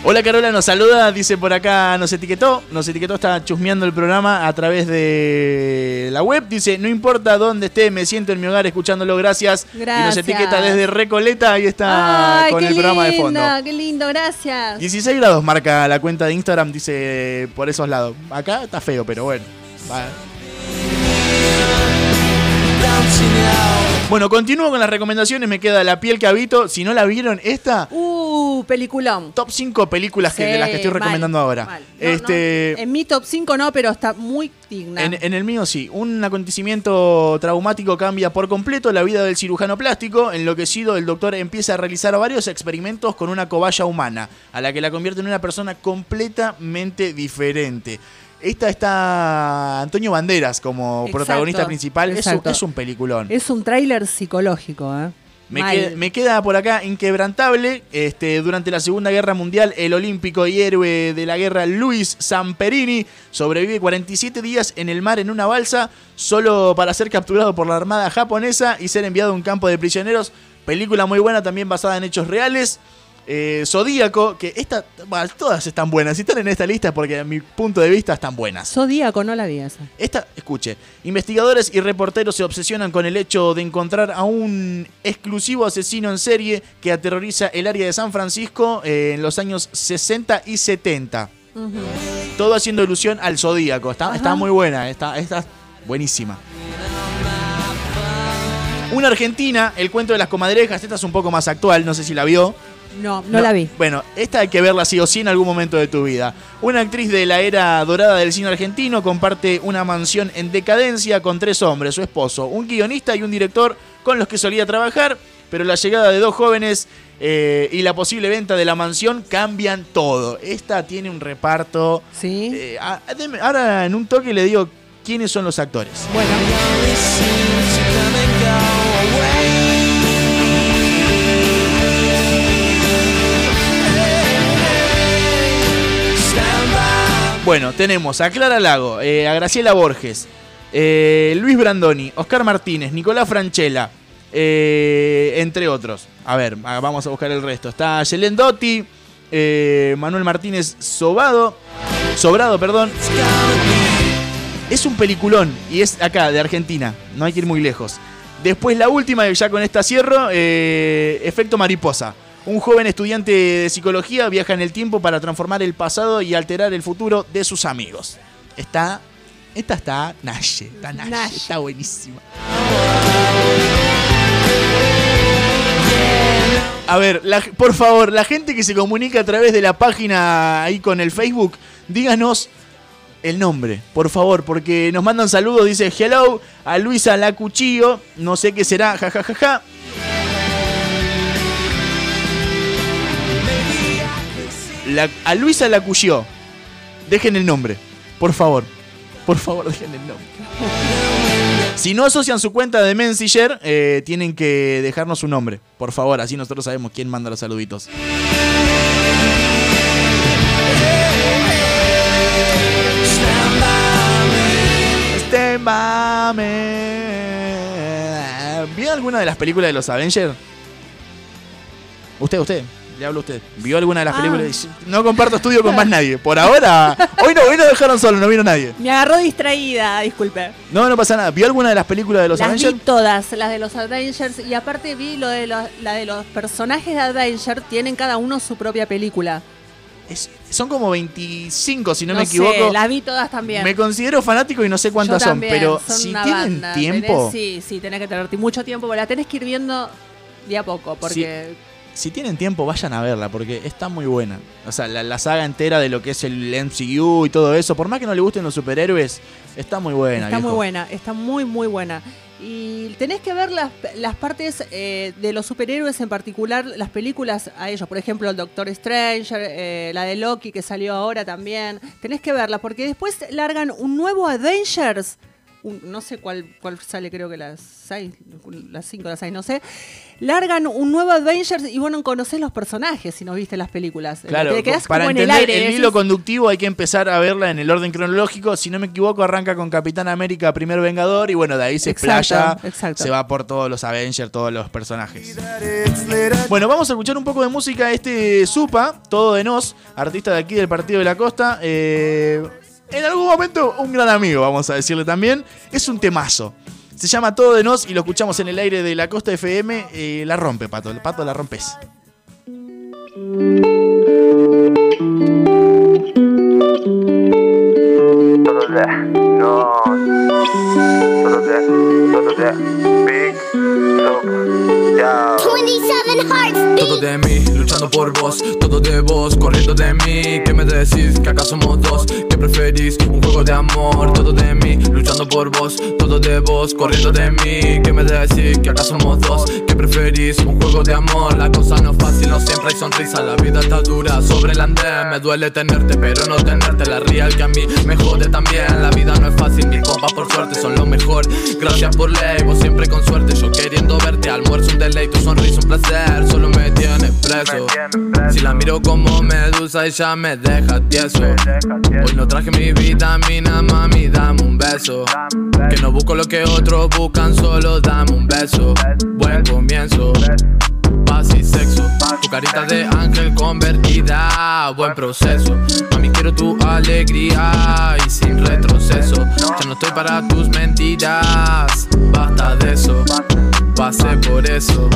Hola Carola, nos saluda, dice por acá, nos etiquetó, nos etiquetó, está chusmeando el programa a través de la web, dice, no importa dónde esté, me siento en mi hogar escuchándolo, gracias. Y nos Gracias. etiqueta desde Recoleta, ahí está Ay, con el programa de fondo. qué lindo, gracias. 16 grados marca la cuenta de Instagram, dice por esos lados. Acá está feo, pero bueno. Bueno, continúo con las recomendaciones. Me queda La piel que habito. Si no la vieron, esta. Uh, peliculón. Top 5 películas que, de las que estoy mal, recomendando ahora. mal. No, este. no, en mi top 5 no, pero está muy digna. En, en el mío sí, un acontecimiento traumático cambia por completo la vida del cirujano plástico. Enloquecido, el doctor empieza a realizar varios experimentos con una cobaya humana, a la que la convierte en una persona completamente diferente. Esta está Antonio Banderas como Exacto, protagonista principal. Es un, es un peliculón. Es un tráiler psicológico, ¿eh? Me, Mal. queda, me queda por acá inquebrantable. Este, durante la Segunda Guerra Mundial, el olímpico y héroe de la guerra Luis Samperini sobrevive 47 días en el mar en una balsa, solo para ser capturado por la Armada japonesa y ser enviado a un campo de prisioneros. Película muy buena, también basada en hechos reales. Eh, Zodíaco, que esta, bueno, todas están buenas. Si están en esta lista, porque a mi punto de vista están buenas. Zodíaco, no la vi esa. Esta, escuche, investigadores y reporteros se obsesionan con el hecho de encontrar a un exclusivo asesino en serie que aterroriza el área de San Francisco eh, en los años 60 y 70. Todo haciendo ilusión al Zodíaco. Está, está muy buena, está, está buenísima. Una argentina, El cuento de las comadrejas, esta es un poco más actual, no sé si la vio. No, no, la vi. Bueno, esta hay que verla sí o sí en algún momento de tu vida. Una actriz de la era dorada del cine argentino comparte una mansión en decadencia con tres hombres, su esposo, un guionista y un director con los que solía trabajar, pero la llegada de dos jóvenes eh, y la posible venta de la mansión cambian todo. Esta tiene un reparto. Sí. eh, ahora en un toque le digo quiénes son los actores. Bueno. Bueno, tenemos a Clara Lago, eh, a Graciela Borges, eh, Luis Brandoni, Oscar Martínez, Nicolás Franchella, eh, entre otros. A ver, vamos a buscar el resto. Está Yelén Dotti, Manuel Martínez Sobado, Sobrado, perdón. Es un peliculón y es acá, de Argentina. No hay que ir muy lejos. Después la última, ya con esta cierro, Efecto Mariposa. Un joven estudiante de psicología viaja en el tiempo para transformar el pasado y alterar el futuro de sus amigos. Está. Esta está Nash. Está Nash. Está buenísima. A ver, la- por favor, la gente que se comunica a través de la página ahí con el Facebook, díganos el nombre, por favor, porque nos mandan saludos, dice hello a Luisa La Cuchillo, no sé qué será, jajajaja. A Luisa La Cuchillo, dejen el nombre, por favor, por favor, dejen el nombre. Si no asocian su cuenta de Messenger, eh, tienen que dejarnos su nombre, por favor, así nosotros sabemos quién manda los saluditos. Stand by me. ¿Vio alguna de las películas de los Avengers? Usted, usted, le hablo a usted. ¿Vio alguna de las Ah. películas? No comparto estudio con más nadie. Por ahora, hoy no, hoy no dejaron solo, no vino nadie. Me agarró distraída, disculpe. No, no pasa nada. ¿Vio alguna de las películas de los las Avengers? vi todas, las de los Avengers, y aparte vi lo de los, la de los personajes de Avengers, tienen cada uno su propia película. Son como 25, si no, me sé, equivoco. las vi todas también. Me considero fanático y no sé cuántas Yo son, pero son si tienen banda. tiempo, Tenés- sí, sí, tenés que tener mucho tiempo, porque la tenés que ir viendo de a poco, porque si tienen tiempo, vayan a verla, porque está muy buena. O sea, la, la saga entera de lo que es el MCU y todo eso, por más que no le gusten los superhéroes, está muy buena. está muy buena, está muy, muy buena. Y tenés que ver las, las partes eh, de los superhéroes, en particular las películas a ellos. Por ejemplo, el Doctor Stranger, eh, la de Loki que salió ahora también. Tenés que verla porque después largan un nuevo Avengers. Un- no sé cuál, cuál sale, creo que las 6, las 5, las 6, no sé. Largan un nuevo Avengers y bueno, conocés los personajes si no viste las películas. Claro, Te quedás para como en el entender aire. el, hilo conductivo hay que empezar a verla en el orden cronológico. Si no me equivoco, arranca con Capitán América, primer Vengador, y bueno, de ahí se Exacto, explaya, exacto. se va por todos los Avengers, todos los personajes. Bueno, vamos a escuchar un poco de música. Este Supa, todo de nos, artista de aquí del Partido de la Costa. eh, en algún momento, un gran amigo, vamos a decirle también. Es un temazo. Se llama Todo de Nos y lo escuchamos en el aire de la Costa FM. eh, la rompe, Pato. El Pato la rompes. Todo de no. Todo de, todo de Big Soup. Ya. 27 hearts. Todo de mí, luchando por vos, todo de vos, corriendo de mí. ¿Qué me decís? ¿Que acaso somos dos? ¿Qué preferís? Un juego de amor, todo de mí, luchando por vos, todo de vos, corriendo de mí. ¿Qué me decís? ¿Que acaso somos dos? ¿Qué preferís? Un juego de amor, la cosa no es fácil, no siempre hay sonrisa. La vida está dura sobre el andén, me duele tenerte, pero no tenerte. La real que a mí me jode también. La vida no es fácil, mis compas por suerte son lo mejor. Gracias por ley, vos siempre con suerte. Yo queriendo verte, almuerzo un deleite, tu sonrisa un placer, solo me tienes preso. Si la miro como medusa, ella me deja tieso. Hoy no traje mi vitamina, mami, dame un beso. Que no busco lo que otros buscan, solo dame un beso. Buen comienzo. Paz y sexo, tu carita de ángel convertida, buen proceso. Mami, quiero tu alegría y sin retroceso. Ya no estoy para tus mentiras, basta de eso. Pasé por eso.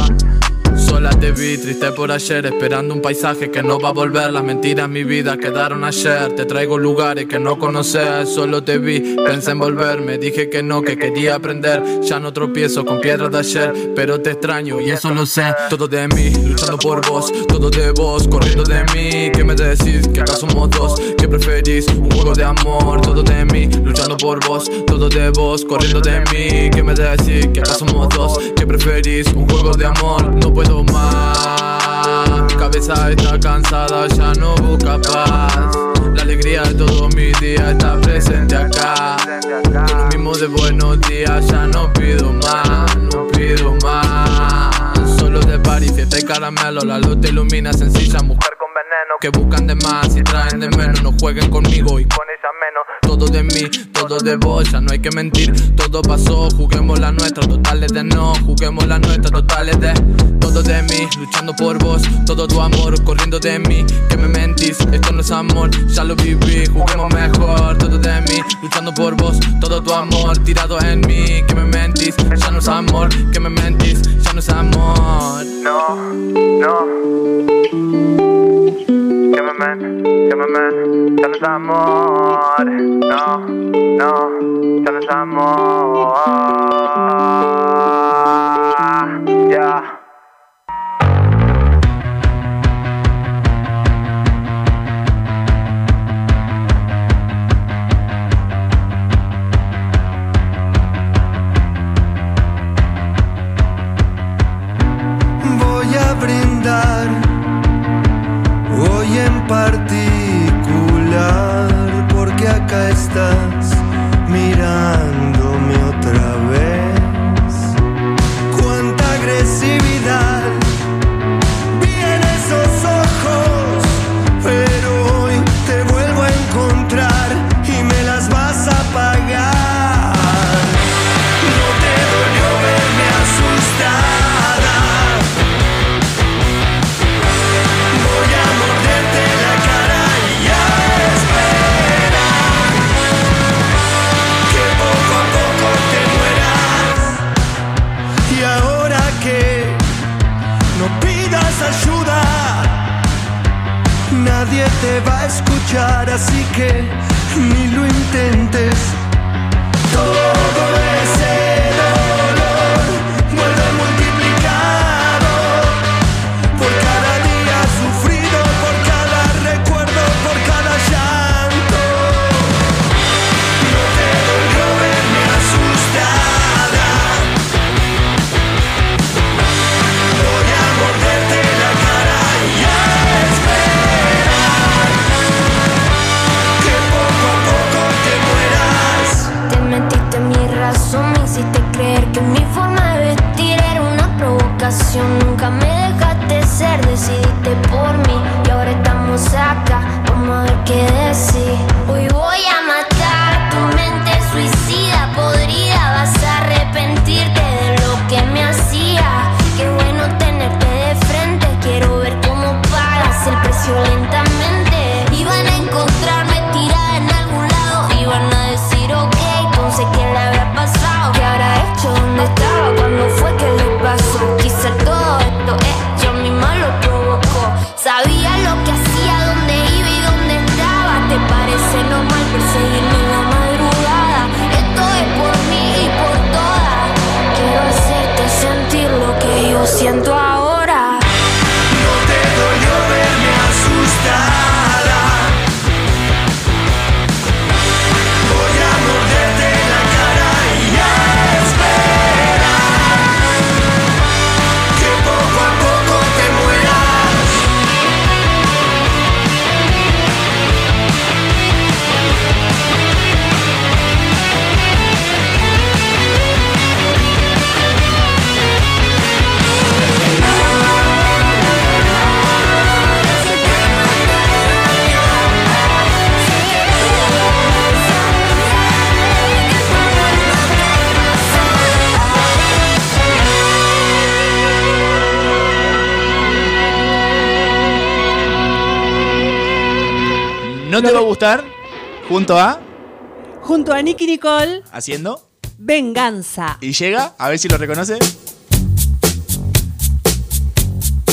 Sola te vi, triste por ayer, esperando un paisaje que no va a volver. Las mentiras en mi vida quedaron ayer. Te traigo lugares que no conoces, solo te vi, pensé en volverme. Dije que no, que quería aprender. Ya no tropiezo con piedras de ayer, pero te extraño y eso lo sé. Todo de mí, luchando por vos, todo de vos, corriendo de mí. ¿Qué me decís? Que acá somos dos, ¿qué preferís? Un juego de amor, todo de mí, luchando por vos, todo de vos, corriendo de mí. ¿Qué me decís? Que acá somos dos, ¿qué preferís? Un juego de amor, puedo más. Mi cabeza está cansada, ya no busca paz. La alegría de todos mis días está presente acá. Con lo mismo de buenos días, ya no pido más, no pido más. Solo de party, fiesta y caramelo, la luz te ilumina sencilla, mujer con veneno. Que buscan de más y traen de menos, no jueguen conmigo y con ella menos. Todo de mí, todo de vos, ya no hay que mentir. Todo pasó, juguemos la nuestra, totales de no, juguemos la nuestra, totales de todo de mí, luchando por vos, todo tu amor, corriendo de mí, que me mentís, esto no es amor, ya lo viví, juguemos mejor, todo de mí, luchando por vos, todo tu amor, tirado en mí, que me mentís, ya no es amor, que me mentís, ya no es amor. No, no. Que me men, que me men, ya no es amor. No, no, ya no es amor. Hoy en particular porque acá estás mirándome otra vez. Cuánta agresividad escuchar, así que ni lo intentes. Todo Junto a. Junto a Nicky Nicole, Haciendo. Venganza. Y llega, a ver si lo reconoce.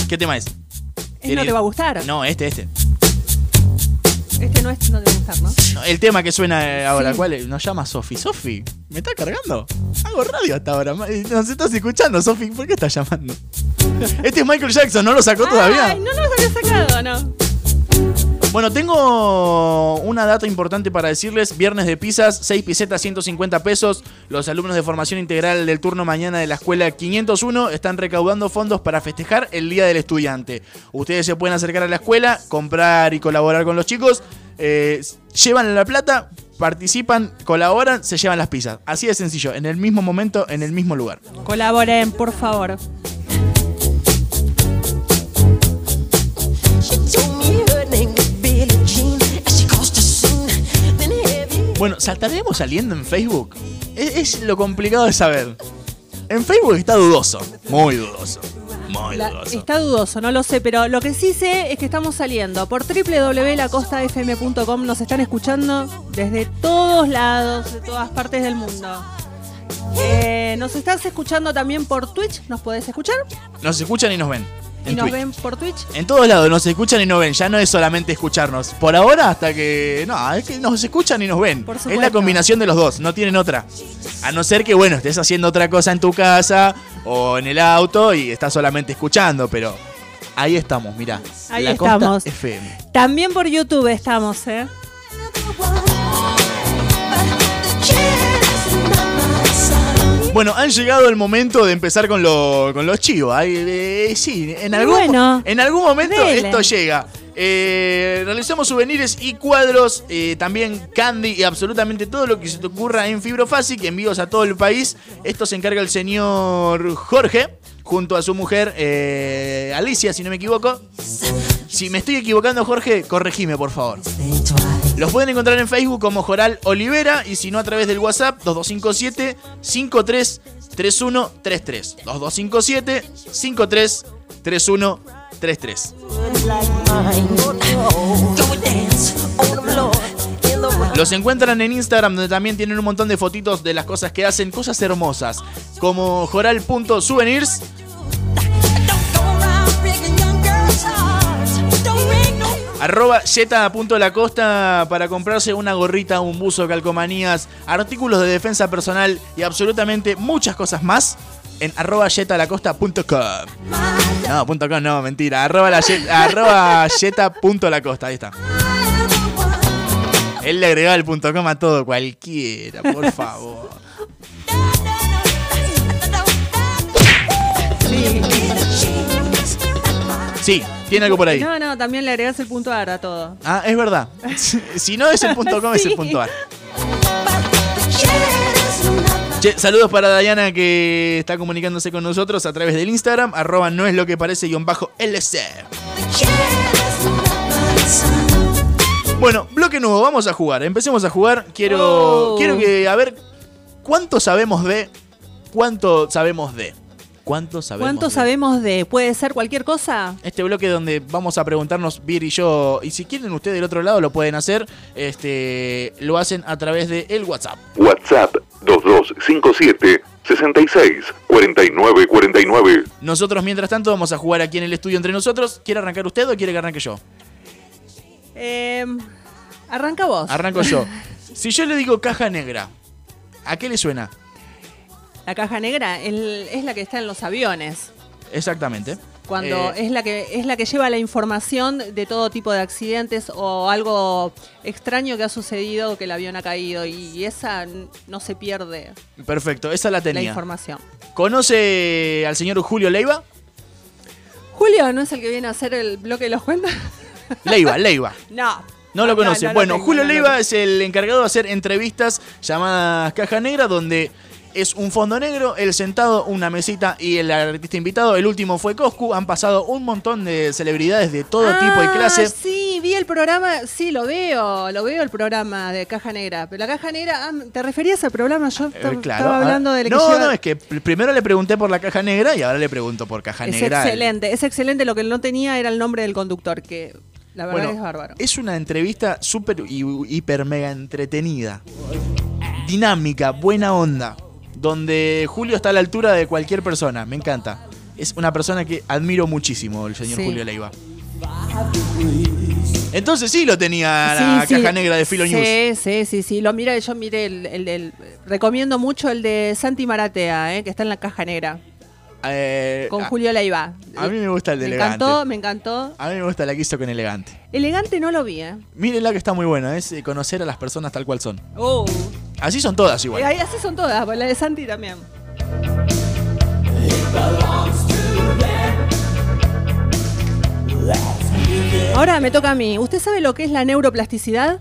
¿Qué tema es? Es no te va a gustar. No, este, este. Este no es no te va a gustar, ¿no? No, el tema que suena eh, ahora, Sí. ¿cuál es? Nos llama Sofi. Sofi, ¿me está cargando? Hago radio hasta ahora. y Nos estás escuchando, Sofi. ¿Por qué estás llamando? Este es Michael Jackson, ¿no lo sacó todavía? Ay, no nos había sacado, ¿no? Bueno, tengo una data importante para decirles. Viernes de pizzas, 6 pisetas, 150 pesos. Los alumnos de formación integral del turno mañana de la escuela 501 están recaudando fondos para festejar el Día del Estudiante. Ustedes se pueden acercar a la escuela, comprar y colaborar con los chicos. eh, llevan la plata, participan, colaboran, se llevan las pizzas. Así de sencillo, en el mismo momento, en el mismo lugar. Colaboren, por favor. Bueno, ¿saltaremos saliendo en Facebook? Es, es lo complicado de saber. En Facebook está dudoso, muy dudoso. Muy La- dudoso. está dudoso, no lo sé, pero lo que sí sé es que estamos saliendo por www.lacostafm.com. Nos están escuchando desde todos lados, de todas partes del mundo. Eh, nos estás escuchando también por Twitch, ¿nos podés escuchar? Nos escuchan y nos ven. Y En nos Twitch. ven por Twitch. En todos lados nos escuchan y nos ven. Ya no es solamente escucharnos. Por ahora, hasta que. No, es que nos escuchan y nos ven. Es la combinación de los dos, no tienen otra. A no ser que, bueno, estés haciendo otra cosa en tu casa o en el auto y estás solamente escuchando, pero. Ahí estamos, mirá. Ahí La Costa estamos. FM. También por YouTube estamos, ¿eh? Bueno, han llegado el momento de empezar con, lo- con los chivos. Ay, eh, sí, en algún, Bueno, en algún momento dele. esto llega. Eh, realizamos souvenirs y cuadros, eh, también candy y absolutamente todo lo que se te ocurra en Fibrofácil, que envíos a todo el país. Esto se encarga el señor Jorge, junto a su mujer eh, Alicia, si no me equivoco. Si me estoy equivocando, Jorge, corregime, por favor. Los pueden encontrar en Facebook como Joral Olivera y si no a través del WhatsApp 2257 533133. 2257 533133. Los encuentran en Instagram donde también tienen un montón de fotitos de las cosas que hacen, cosas hermosas, como joral.souvenirs. Arroba yeta.lacosta para comprarse una gorrita, un buzo, calcomanías, artículos de defensa personal y absolutamente muchas cosas más en arroba yetalacosta.com. No, punto .com no, mentira. Arroba, la yet- arroba yeta.lacosta, ahí está. Él le agregaba el punto .com a todo, cualquiera, por favor. Tiene algo por ahí. No, no, también le agregás el punto ar a todo. Ah, es verdad. Si no es el punto .com, es el Sí. punto .ar. Che, saludos para Dayana que está comunicándose con nosotros a través del Instagram, arroba no es lo que parece guion bajo LC. Bueno, bloque nuevo, vamos a jugar. Empecemos a jugar. Quiero, Oh. quiero que, a ver, ¿cuánto sabemos de? ¿Cuánto sabemos de? ¿Cuánto sabemos ¿Cuánto de? sabemos de? ¿Puede ser cualquier cosa? Este bloque donde vamos a preguntarnos Bir y yo, y si quieren ustedes del otro lado lo pueden hacer, este, lo hacen a través de el WhatsApp. WhatsApp 2257 66 49 49. Nosotros mientras tanto vamos a jugar aquí en el estudio entre nosotros. ¿Quiere arrancar usted o quiere que arranque yo? Eh, arranca vos. Arranco yo. Si yo le digo caja negra, ¿a qué le suena? La caja negra es la que está en los aviones. Exactamente. Cuando Eh, es la que es la que lleva la información de todo tipo de accidentes o algo extraño que ha sucedido, que el avión ha caído y esa no se pierde Perfecto, esa la la tenía. información. ¿Conoce al señor Julio Leiva? Julio no es el que viene a hacer el bloque de los cuentos. Leiva, Leiva. No. No lo conoce. no bueno, tengo, Julio no Leiva es el encargado de hacer entrevistas llamadas Caja Negra, donde es un fondo negro, el sentado, una mesita y el artista invitado. El último fue Coscu. Han pasado un montón de celebridades de todo tipo y Ah, clase. Sí, vi el programa, sí, lo veo, lo veo el programa de Caja Negra. Pero la Caja Negra, ah, ¿te referías al programa? Yo Eh, estaba claro. estaba hablando ah, que No, lleva- no, es que pr- primero le pregunté por la caja negra y ahora le pregunto por caja Es negra. excelente, es excelente. Lo que no tenía era el nombre del conductor, que la verdad Bueno, es bárbaro. Es una entrevista súper y- hiper mega entretenida. Dinámica, buena onda. Donde Julio está a la altura de cualquier persona. Me encanta. es una persona que admiro muchísimo, el señor Sí. Julio Leiva. Entonces sí lo tenía la Sí, sí. caja negra de Filo News. Sí, sí, sí, sí. Lo mira, yo miré el, el- el- recomiendo mucho el de Santi Maratea, eh, que está en la caja negra, Eh, con a- Julio Leiva. A mí me gusta el de Me elegante. encantó, me encantó. A mí me gusta la que hizo con elegante. Elegante no lo vi, eh. Mírenla que está muy buena, es eh, conocer a las personas tal cual son. Oh. Así son todas igual. Eh, así son todas, la de Santi también. Ahora me toca a mí. ¿Usted sabe lo que es la neuroplasticidad?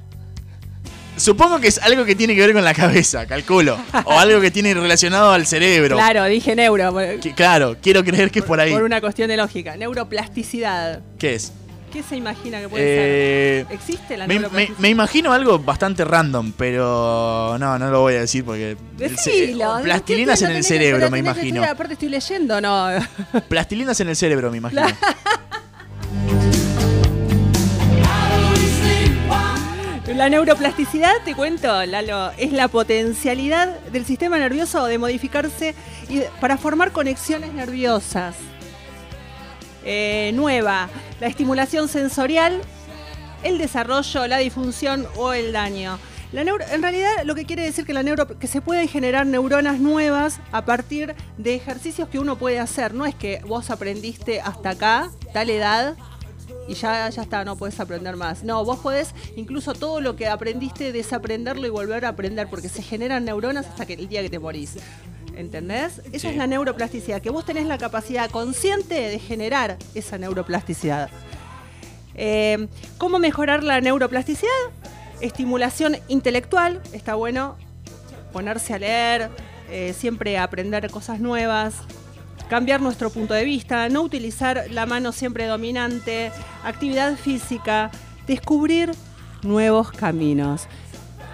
Supongo que es algo que tiene que ver con la cabeza, calculo. o algo que tiene relacionado al cerebro. Claro, dije neuro. Que- claro, quiero creer que es por ahí. Por una cuestión de lógica. Neuroplasticidad. ¿Qué es? ¿Qué se imagina que puede Eh, ser? ¿Existe la Me, me- neuroplasticidad? me imagino algo bastante random, pero no, no lo voy a decir porque... Decilo. Plastilinas ¿Qué- en el cerebro, me imagino. estudiar, Aparte estoy leyendo, no. Plastilinas en el cerebro, me imagino. La neuroplasticidad, te cuento, Lalo, es la potencialidad del sistema nervioso de modificarse y para formar conexiones nerviosas. Eh, nueva, la estimulación sensorial, el desarrollo, la disfunción o el daño. La neuro- en realidad lo que quiere decir que la neuro que se pueden generar neuronas nuevas a partir de ejercicios que uno puede hacer. No es que vos aprendiste hasta acá, tal edad, y ya, ya está, no puedes aprender más. No, vos podés incluso todo lo que aprendiste desaprenderlo y volver a aprender, porque se generan neuronas hasta que el día que te morís. ¿Entendés? Esa Sí. es la neuroplasticidad, que vos tenés la capacidad consciente de generar esa neuroplasticidad. Eh, ¿Cómo mejorar la neuroplasticidad? Estimulación intelectual, está bueno ponerse a leer, eh, siempre aprender cosas nuevas, cambiar nuestro punto de vista, no utilizar la mano siempre dominante, actividad física, descubrir nuevos caminos.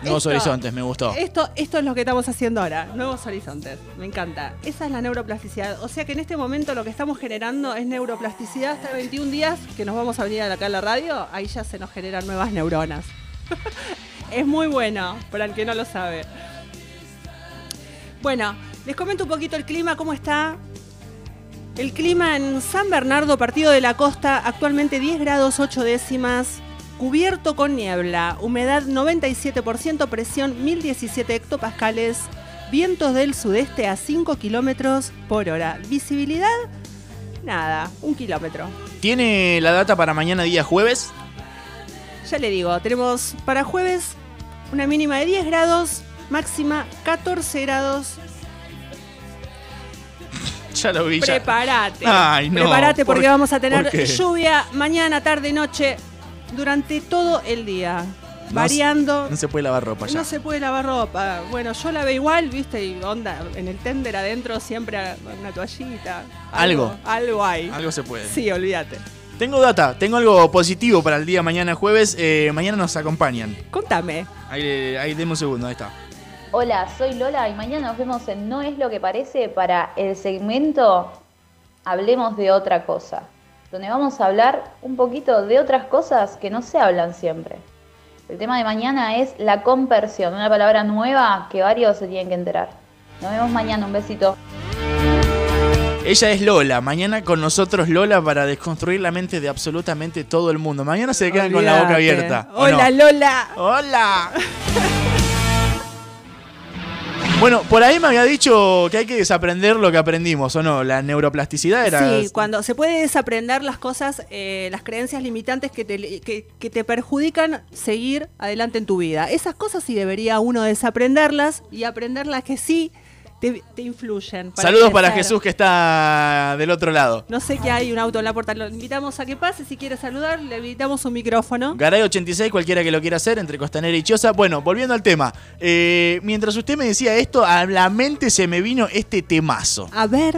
Nuevos Esto- horizontes, me gustó. Esto, esto es lo que estamos haciendo ahora, nuevos horizontes. Me encanta. Esa es la neuroplasticidad. O sea que en este momento lo que estamos generando es neuroplasticidad hasta 21 días que nos vamos a venir acá a la radio. Ahí ya se nos generan nuevas neuronas. es muy bueno, para el que no lo sabe. Bueno, les comento un poquito el clima, cómo está. El clima en San Bernardo, partido de la costa, actualmente 10 grados 8 décimas, cubierto con niebla, humedad 97%, presión 1017 hectopascales, vientos del sudeste a 5 kilómetros por hora. Visibilidad, nada, un kilómetro. ¿Tiene la data para mañana día jueves? Ya le digo, tenemos para jueves una mínima de 10 grados, máxima 14 grados. Ya lo vi. ya. Prepárate. Ay, no. Prepárate porque ¿Por- vamos a tener por lluvia mañana, tarde, noche, durante todo el día. No variando. se- No se puede lavar ropa ya. No se puede lavar ropa. Bueno, yo la veo igual, viste, y onda, en el tender adentro siempre una toallita. Algo. Algo hay. Algo se puede. Sí, olvídate. Tengo data, tengo algo positivo para el día mañana jueves. Eh, mañana nos acompañan. Contame. Ahí, ahí deme un segundo, ahí está. Hola, soy Lola y mañana nos vemos en No es lo que parece para el segmento Hablemos de otra cosa, donde vamos a hablar un poquito de otras cosas que no se hablan siempre. El tema de mañana es la conversión, una palabra nueva que varios se tienen que enterar. Nos vemos mañana, un besito. Ella es Lola. Mañana con nosotros Lola para desconstruir la mente de absolutamente todo el mundo. Mañana se quedan con la boca abierta. ¿o Hola, no? Lola. Hola. Bueno, por ahí me había dicho que hay que desaprender lo que aprendimos, ¿o no? La neuroplasticidad era... Sí, cuando se puede desaprender las cosas, eh, las creencias limitantes que te, que, que te perjudican seguir adelante en tu vida. Esas cosas sí debería uno desaprenderlas y aprender las que sí te, te influyen. Saludos para. Jesús que está del otro lado. No sé que hay un auto en la puerta. Lo invitamos a que pase. Si quiere saludar, le invitamos un micrófono. Garay 86, cualquiera que lo quiera hacer, entre Costanera y Choza. Bueno, volviendo al tema. eh, mientras usted me decía esto, a la mente se me vino este temazo. A ver.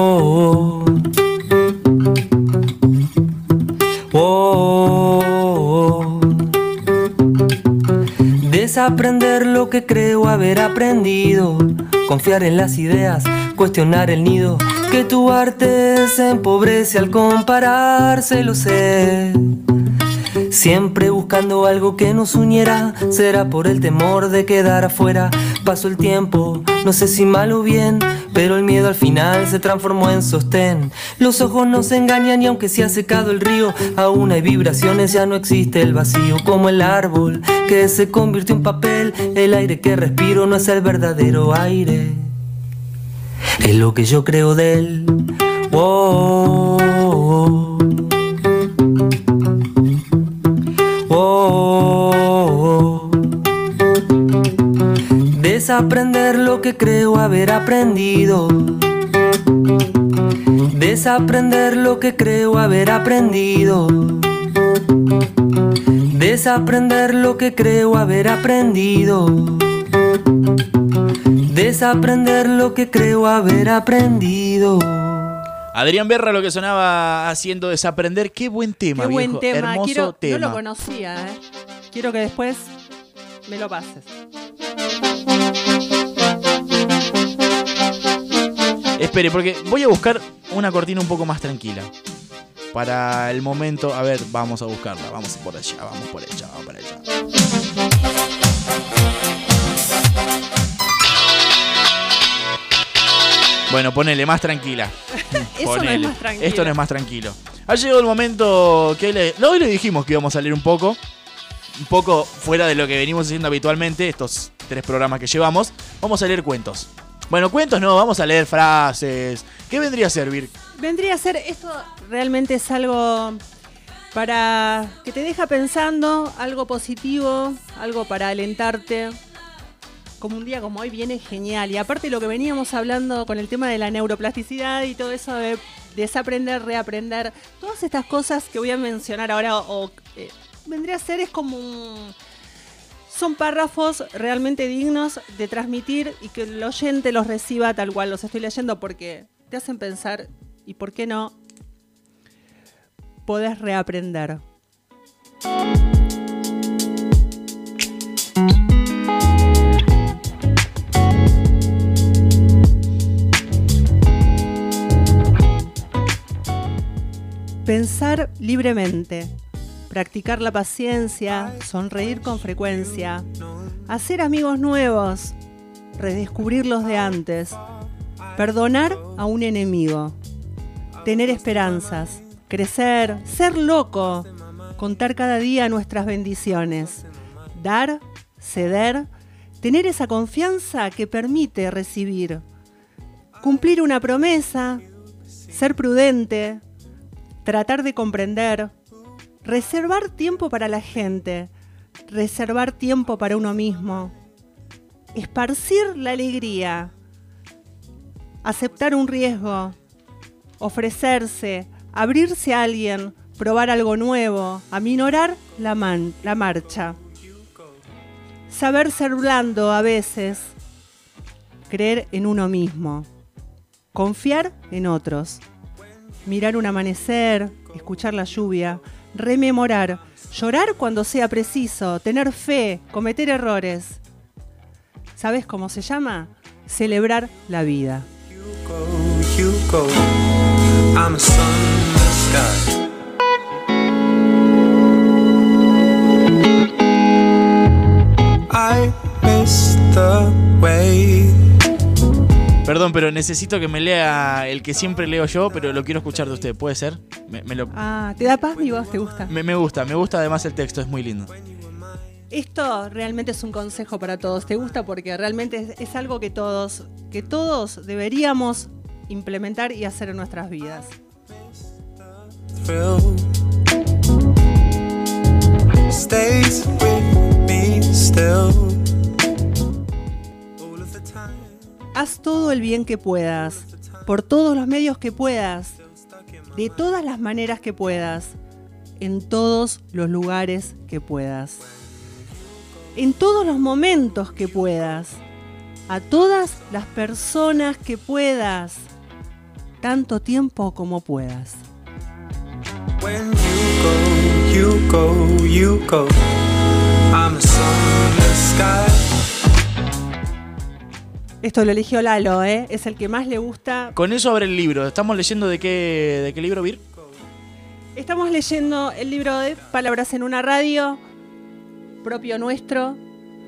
Desaprender lo que creo haber aprendido. Confiar en las ideas, cuestionar el nido. Que tu arte se empobrece al compararse, lo sé. Siempre buscando algo que nos uniera, será por el temor de quedar afuera. Pasó el tiempo, no sé si mal o bien, pero el miedo al final se transformó en sostén. Los ojos no se engañan y aunque se ha secado el río, aún hay vibraciones, ya no existe el vacío. Como el árbol que se convirtió en papel, el aire que respiro no es el verdadero aire. Es lo que yo creo de él. Oh, Desaprender lo que creo haber aprendido. Desaprender lo que creo haber aprendido. Desaprender lo que creo haber aprendido. Desaprender lo que creo haber aprendido. Adrián Berra lo que sonaba haciendo desaprender. Qué buen tema, Qué buen viejo. tema. Hermoso Quiero, tema. No lo conocía, ¿eh? Quiero que después me lo pases. Espere, porque voy a buscar una cortina un poco más tranquila. Para el momento, a ver, vamos a buscarla. Vamos por allá, vamos por allá, vamos por allá. Bueno, ponele más tranquila. Eso no es más tranquilo. Esto no es más tranquilo. Ha llegado el momento que le, no, hoy le dijimos que íbamos a salir un poco. Un poco fuera de lo que venimos haciendo habitualmente, estos tres programas que llevamos. Vamos a leer cuentos. Bueno, cuentos no, vamos a leer frases. ¿Qué vendría a servir? Vendría a ser, esto realmente es algo para que te deja pensando, algo positivo, algo para alentarte. Como un día como hoy viene genial. Y aparte lo que veníamos hablando con el tema de la neuroplasticidad y todo eso de desaprender, reaprender, todas estas cosas que voy a mencionar ahora o eh, vendría a ser es como un- son párrafos realmente dignos de transmitir y que el oyente los reciba tal cual los estoy leyendo porque te hacen pensar y por qué no podés reaprender. Pensar libremente, practicar la paciencia, sonreír con frecuencia, hacer amigos nuevos, redescubrir los de antes, perdonar a un enemigo, tener esperanzas, crecer, ser loco, contar cada día nuestras bendiciones, dar, ceder, tener esa confianza que permite recibir, cumplir una promesa, ser prudente, tratar de comprender, reservar tiempo para la gente, reservar tiempo para uno mismo, esparcir la alegría, aceptar un riesgo, ofrecerse, abrirse a alguien, probar algo nuevo, aminorar la, marcha. Saber ser blando a veces, creer en uno mismo, confiar en otros, mirar un amanecer, escuchar la lluvia, rememorar, llorar cuando sea preciso, tener fe, cometer errores. ¿Sabes cómo se llama? Celebrar la vida. Perdón, pero necesito que me lea el que siempre leo yo, pero lo quiero escuchar de usted. ¿Puede ser? Me, me lo- Ah, ¿te da paz mi voz? ¿Te gusta? me- me gusta, me gusta además el texto, es muy lindo. Esto realmente es un consejo para todos. ¿Te gusta? Porque realmente es, es algo que todos, que todos deberíamos implementar y hacer en nuestras vidas. thrill stays with me still. Haz todo el bien que puedas, por todos los medios que puedas, de todas las maneras que puedas, en todos los lugares que puedas, en todos los momentos que puedas, a todas las personas que puedas, tanto tiempo como puedas. Esto lo eligió Lalo, ¿eh? es el que más le gusta. Con eso abre el libro. ¿Estamos leyendo de qué, de qué libro, Vir? Estamos leyendo el libro de Palabras en una radio, propio nuestro.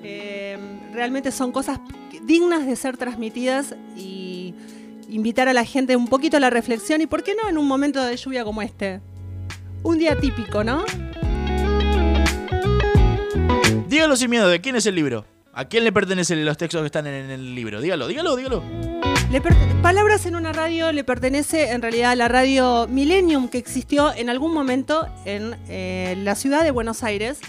Eh, realmente son cosas dignas de ser transmitidas y invitar a la gente un poquito a la reflexión y, ¿por qué no, en un momento de lluvia como este? Un día típico, ¿no? Dígalo sin miedo, ¿de quién es el libro? ¿A quién le pertenecen los textos que están en el libro? Dígalo, dígalo, dígalo. Palabras en una radio le pertenece en realidad a la radio Millennium que existió en algún momento en eh, la ciudad de Buenos Aires.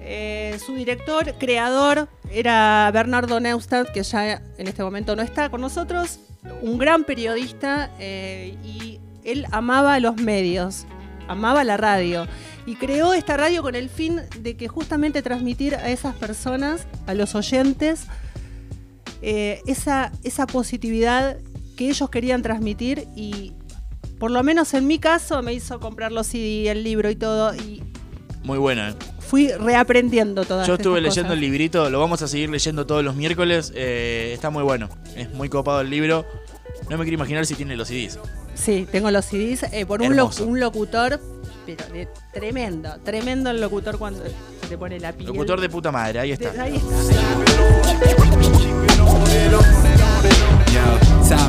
Eh, su director, creador, era Bernardo Neustadt, que ya en este momento no está con nosotros, un gran periodista eh, y él amaba los medios, amaba la radio y creó esta radio con el fin de que justamente transmitir a esas personas, a los oyentes, eh, esa, esa positividad que ellos querían transmitir y por lo menos en mi caso me hizo comprar los CD, el libro y todo y Muy buena, ¿eh? fui reaprendiendo todas Yo estuve leyendo cosas. el librito, lo vamos a seguir leyendo todos los miércoles. eh, está muy bueno, es muy copado el libro. No me quiero imaginar si tiene los CDs. Sí, tengo los CDs eh, por un, lo- Hermoso. un locutor, pero de tremendo, tremendo el locutor cuando se te pone la piel. Locutor de puta madre, ahí está. De- ahí está.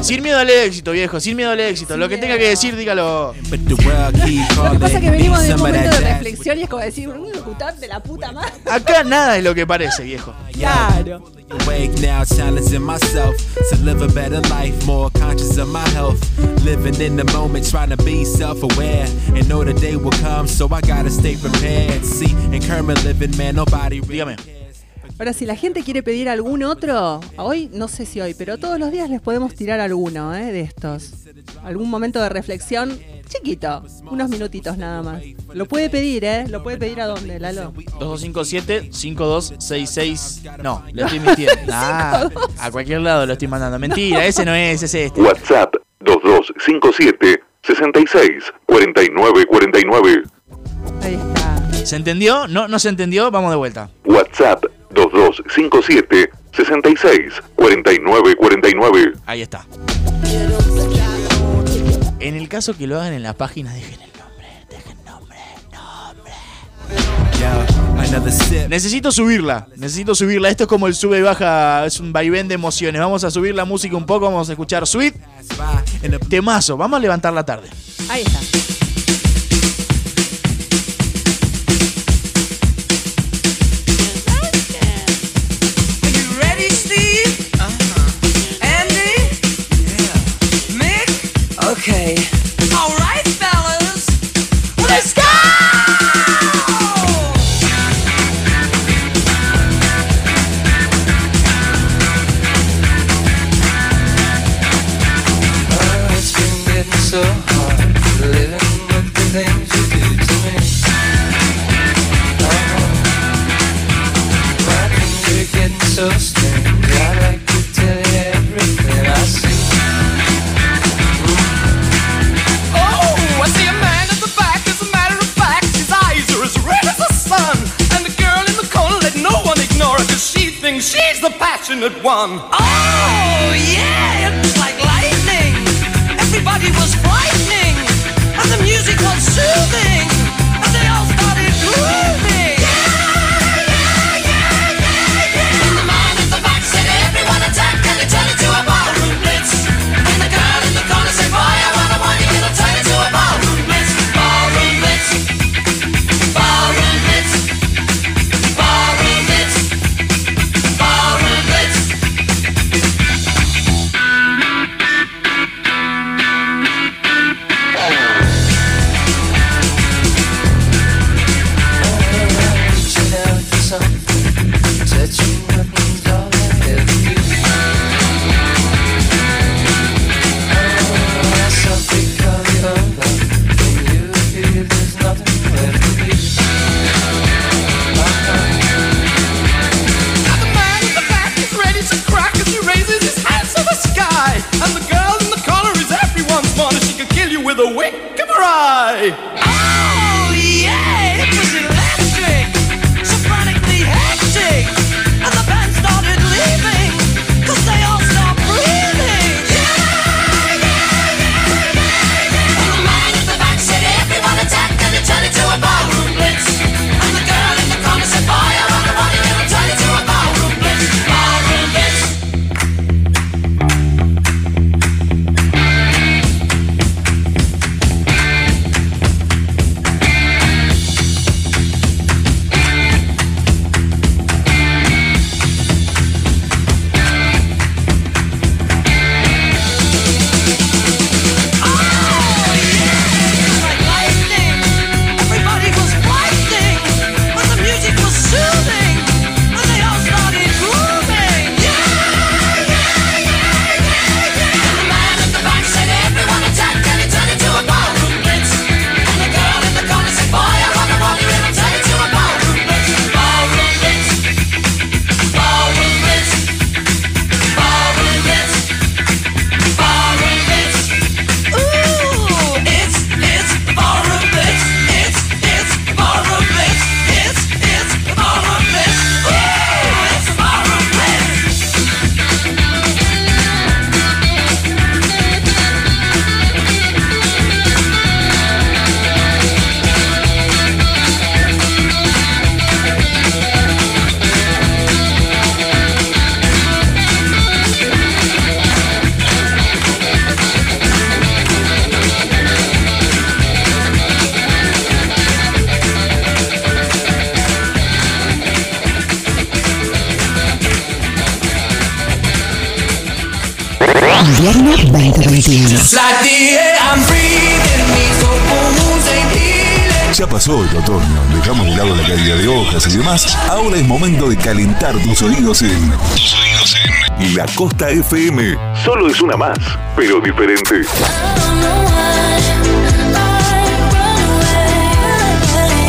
Sin miedo al éxito, viejo, sin miedo al éxito. Lo que tenga que decir, dígalo. Lo que pasa es que venimos de un momento de reflexión y es como decir, un locutor de la puta madre. Acá nada es lo que parece, viejo. Claro. Awake now, challenging myself to live a better life, more conscious of my health. Living in the moment, trying to be self aware. And know the day will come, so I gotta stay prepared. See, in current living, man, nobody really Ahora, si la gente quiere pedir algún otro, hoy, no sé si hoy, pero todos los días les podemos tirar alguno ¿eh? de estos. Algún momento de reflexión chiquito, unos minutitos nada más. Lo puede pedir, ¿eh? Lo puede pedir a dónde, Lalo. 2257-5266. No, lo estoy mintiendo. Nah, a cualquier lado lo estoy mandando. Mentira, ese no es, es este. WhatsApp 2257 66 49 49. Ahí está. ¿Se entendió? ¿No, ¿No se entendió? Vamos de vuelta. WhatsApp 2257 66 49 49. Ahí está. En el caso que lo hagan en la página, dejen el Another sip. Necesito subirla, necesito subirla. Esto es como el sube y baja, es un vaivén de emociones. Vamos a subir la música un poco, vamos a escuchar Sweet. Temazo, vamos a levantar la tarde. Ahí está. Passionate one. Oh, And the girl in the corner is everyone's mother. She could kill you with a wink of her eye. Otoño, dejamos de lado la caída de hojas y demás. Ahora es momento de calentar tus oídos en. La Costa FM. Solo es una más, pero diferente.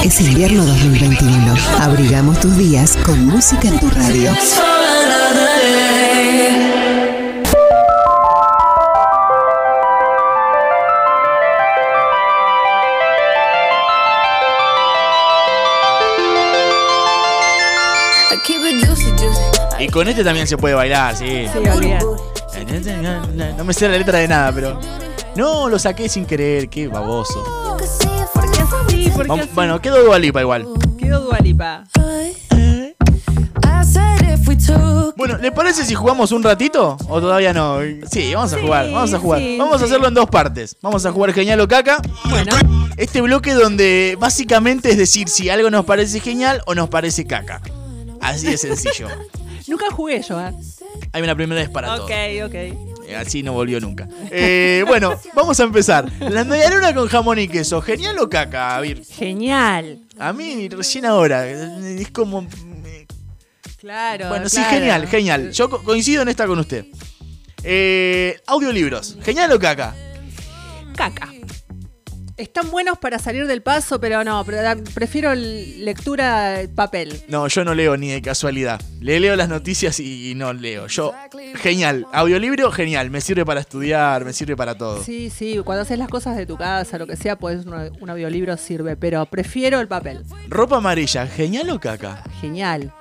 Es invierno 2021. Abrigamos tus días con música en tu radio. Con este también se puede bailar, sí. Sí, olvidate. No me sé la letra de nada, pero. No, lo saqué sin querer, qué baboso. Sí, porque Vamos- así bueno, quedó Dualipa igual. quedó Dualipa. Bueno, ¿les parece si jugamos un ratito? ¿O todavía no? Sí, vamos a Sí, jugar, vamos a jugar. sí, vamos a sí. hacerlo en dos partes. Vamos a jugar genial o caca. Bueno. Este bloque donde básicamente es decir si algo nos parece genial o nos parece caca. Así de sencillo. Nunca jugué yo, ¿eh? Hay una primera vez para Ok, todo. ok. Eh, Así no volvió nunca. Eh, bueno, vamos a empezar. La medialuna con jamón y queso. ¿Genial o caca, Vir? Genial. A mí recién ahora. Es como... Claro. Bueno, sí, genial, genial. Yo co- coincido en esta con usted. Eh, audiolibros. ¿Genial o caca? Caca. Están buenos para salir del paso, pero no, prefiero lectura eh, papel. No, yo no leo ni de casualidad. Le leo las noticias y, no leo. Yo, genial. Audiolibro, genial. Me sirve para estudiar, me sirve para todo. Sí, sí, cuando haces las cosas de tu casa, lo que sea, pues un audiolibro sirve, pero prefiero el papel. Ropa amarilla, ¿genial o caca? Genial.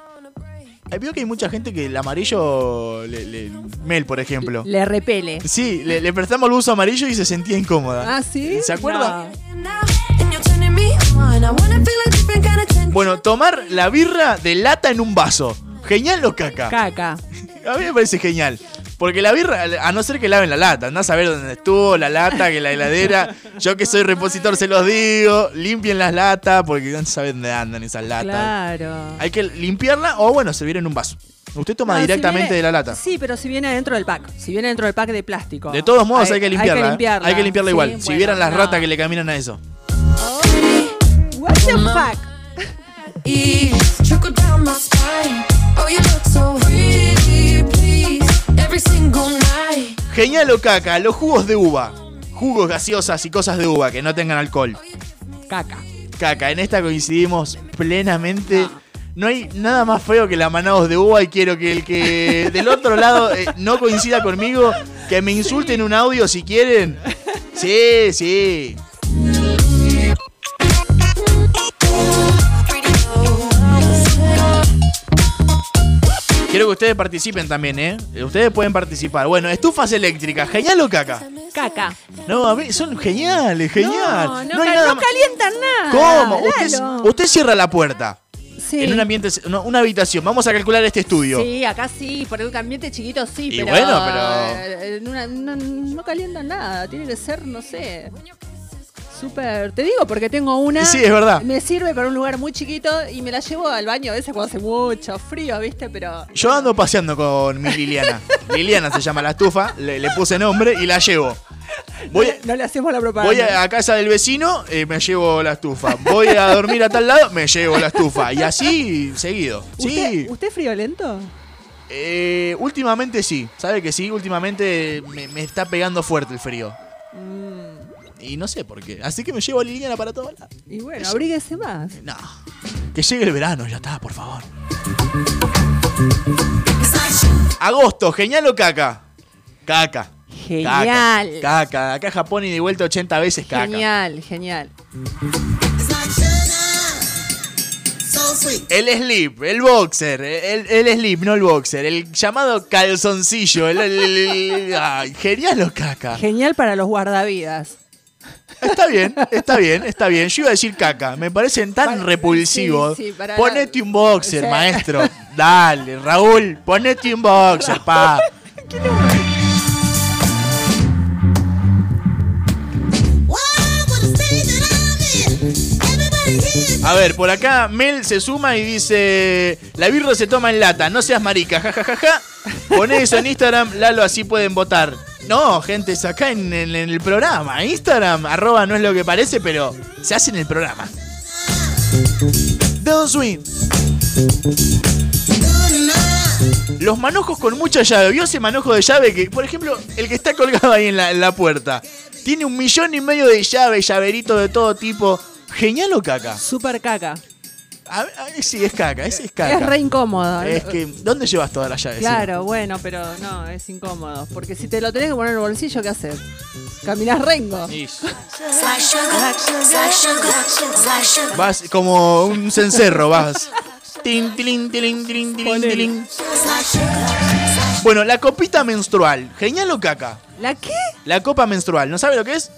Veo que hay mucha gente que el amarillo. le- le- Mel, por ejemplo. Le repele. Sí, le, le prestamos el uso amarillo y se sentía incómoda. Ah, ¿sí? ¿Se acuerda? No. Bueno, tomar la birra de lata en un vaso. ¿Genial o caca? Caca. A mí me parece genial. Porque la birra, a no ser que laven la lata, andás a ver dónde estuvo la lata, que la heladera. Yo que soy repositor se los digo, limpien las latas, porque no saben dónde andan esas latas. Claro. Hay que limpiarla o bueno, servir en un vaso. Usted toma No, si directamente viene- de la lata. Sí, pero si viene dentro del pack. Si viene dentro del pack de plástico. De todos modos hay, que limpiarla. Hay que ¿eh? limpiarla, Hay que limpiarla Sí, igual. si vieran las no. ratas que le caminan a eso. What the fuck? Genial o caca, los jugos de uva. Jugos gaseosas y cosas de uva que no tengan alcohol. Caca. Caca, en esta coincidimos plenamente. No hay nada más feo que la manados de uva y quiero que el que del otro lado eh, no coincida conmigo, que me insulten un audio si quieren. Sí, sí. Quiero que ustedes participen también, ¿eh? Ustedes pueden participar. Bueno, estufas eléctricas, ¿genial o caca? Caca. No, a mí son geniales, genial. No, no, ca- no más- calientan nada. ¿Cómo? Usted, cierra la puerta. Sí. En un ambiente, no, una habitación. Vamos a calcular este estudio. Sí, acá sí, por un ambiente chiquito sí, Y pero. bueno, pero- eh, en una- no, no calientan nada. Tiene que ser, no sé. Súper. Te digo porque tengo una. Sí, es verdad. Me sirve para un lugar muy chiquito y me la llevo al baño a veces cuando hace mucho frío, ¿viste? Pero. Yo ando paseando con mi Liliana. Liliana se llama la estufa, le, le puse nombre y la llevo. Voy, No le hacemos la propaganda. voy a, a casa del vecino, eh, me llevo la estufa. Voy a dormir a tal lado, me llevo la estufa. Y así seguido. Sí. ¿Usted, ¿Usted es friolento? Eh, últimamente sí. ¿Sabe que sí? Últimamente me, me está pegando fuerte el frío. Y no sé por qué. Así que me llevo a Liliana para todos lados. Y bueno, abríguese más. No. Que llegue el verano, ya está, por favor. Agosto, genial o caca. Caca. Genial. Caca. Caca. Acá Japón y de vuelta 80 veces caca. Genial, genial. El slip, el boxer, el, el slip, no el boxer, el llamado calzoncillo, el, el- el- el- ay, genial o caca. Genial para los guardavidas. Está bien, está bien, está bien. Yo iba a decir caca, me parecen tan repulsivos. sí, para- ponete un boxer, Sí. maestro. Dale, Raúl, ponete un boxer, pa. A ver, por acá Mel se suma y dice: La birra se toma en lata, no seas marica, jajajaja. Poné eso en Instagram, Lalo, así pueden votar. No, gente, es acá en, el programa. Instagram, arroba no es lo que parece, pero se hace en el programa. Don't swing. Los manojos con mucha llave. ¿Vio ese manojo de llave que, por ejemplo, el que está colgado ahí en la, en la puerta? Tiene un millón y medio de llaves, llaveritos de todo tipo. ¿Genial o caca? Super caca. A ver, a ver, sí, es caca, ese es caca. Es re incómodo. Es que, ¿dónde llevas todas las llaves? Claro, bueno, pero no, es incómodo. Porque si te lo tenés que poner en el bolsillo, ¿qué haces? Caminás rengo. Vas como un cencerro, vas. Tin. Bueno, la copita menstrual. ¿Genial o caca? ¿La qué? La copa menstrual. ¿No sabe lo que es?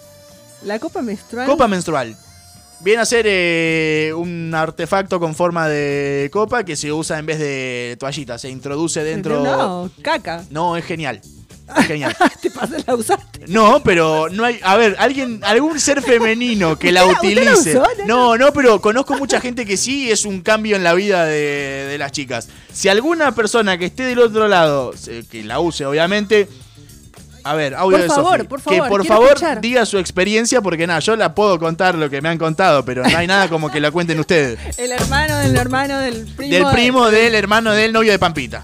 La copa menstrual. Copa menstrual. Viene a ser eh, un artefacto con forma de copa que se usa en vez de toallita. Se introduce dentro. No, caca. No, es genial. Es genial. Te pasas la usaste. No, pero no hay. A ver, alguien, algún ser femenino que la ¿Usted la- utilice. usó? No, no, pero conozco mucha gente que sí es un cambio en la vida de, de las chicas. Si alguna persona que esté del otro lado, que la use, obviamente. A ver, audio Por de favor, por Que favor, por quiero favor escuchar. diga su experiencia, porque nada, yo la puedo contar lo que me han contado, pero no hay nada como que la cuenten ustedes. El hermano del hermano del primo. Del de- primo del hermano del novio de Pampita.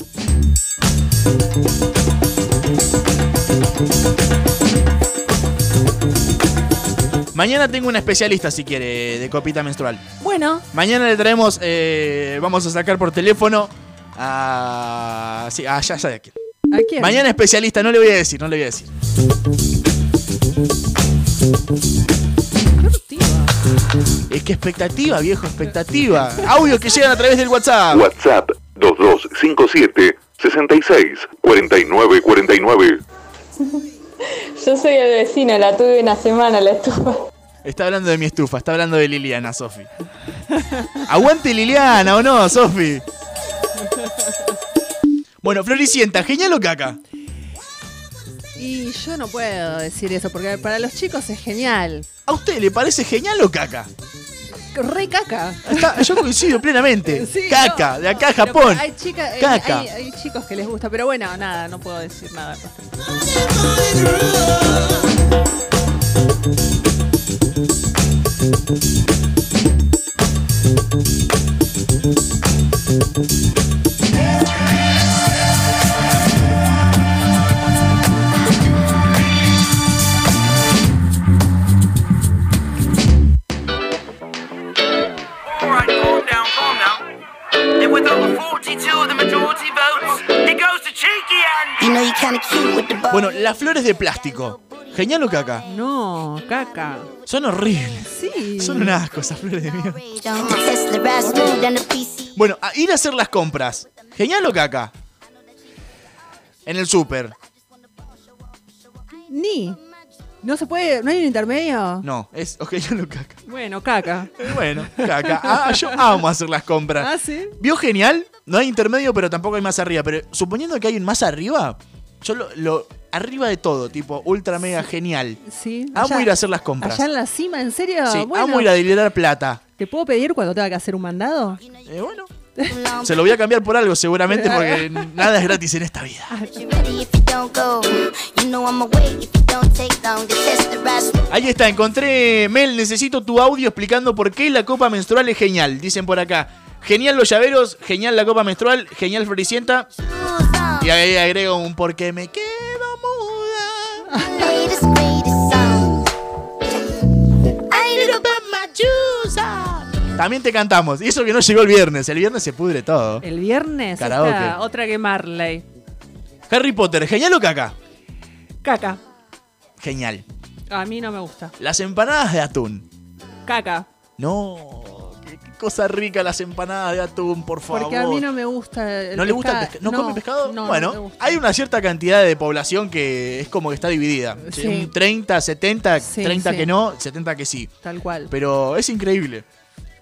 Mañana tengo una especialista, si quiere, de copita menstrual. Bueno, Mañana le traemos, eh, vamos a sacar por teléfono a... Sí, ah, ya sabe a quién. ¿A quién? Mañana especialista, no le voy a decir, no le voy a decir. Es que expectativa, viejo, expectativa. Audios que llegan a través del WhatsApp. WhatsApp 57 66 49 49. Yo soy el vecino, la tuve una semana la estufa. Está hablando de mi estufa, está hablando de Liliana, Sofi. Aguante Liliana, ¿o no, Sofi? Bueno, Floricienta, ¿genial o caca? Y yo no puedo decir eso, porque para los chicos es genial. ¿A usted le parece genial o caca? Re caca. Está- yo coincido plenamente. Sí, caca, no. de acá a Pero Japón. Hay, chica- eh, Caca. hay- hay chicos que les gusta, pero bueno, nada, no puedo decir nada. al respecto. Bueno, las flores de plástico. ¿Genial o caca? No, caca. Son horribles. Sí. Son un asco esas flores de mierda. Bueno, a ir a hacer las compras. ¿Genial o caca? En el súper. Ni. No se puede, no hay un intermedio. No, es o genial o caca. Bueno, caca. Eh, Bueno, caca. Ah, yo amo hacer las compras. Ah, sí. ¿Vio genial? No hay intermedio, pero tampoco hay más arriba. Pero suponiendo que hay un más arriba, yo lo, lo- arriba de todo, tipo ultra mega genial. Sí. Amo allá- ir a hacer las compras. Allá en la cima, ¿en serio? Sí, bueno, amo ir a delirar plata. ¿Te puedo pedir cuando tenga que hacer un mandado? Eh, bueno. Se lo voy a cambiar por algo seguramente porque nada es gratis en esta vida. Ahí está, encontré Mel, necesito tu audio explicando por qué la copa menstrual es genial. Dicen por acá. Genial los llaveros, genial la copa menstrual, genial Floricienta. Y ahí agrego un porque me quedo muda. También te cantamos. Y eso que no llegó el viernes. El viernes se pudre todo. El viernes está otra que Marley. Harry Potter, ¿genial o caca? Caca. Genial. A mí no me gusta. Las empanadas de atún. Caca. No, qué, qué cosa rica las empanadas de atún, por favor. Porque a mí no me gusta el ¿No le gusta el pescado. pescado? ¿No, come pescado? no, no bueno, hay una cierta cantidad de población que es como que está dividida. Sí. Un 30, 70, Sí, 30 sí. que no, 70 que sí. Tal cual. Pero es increíble.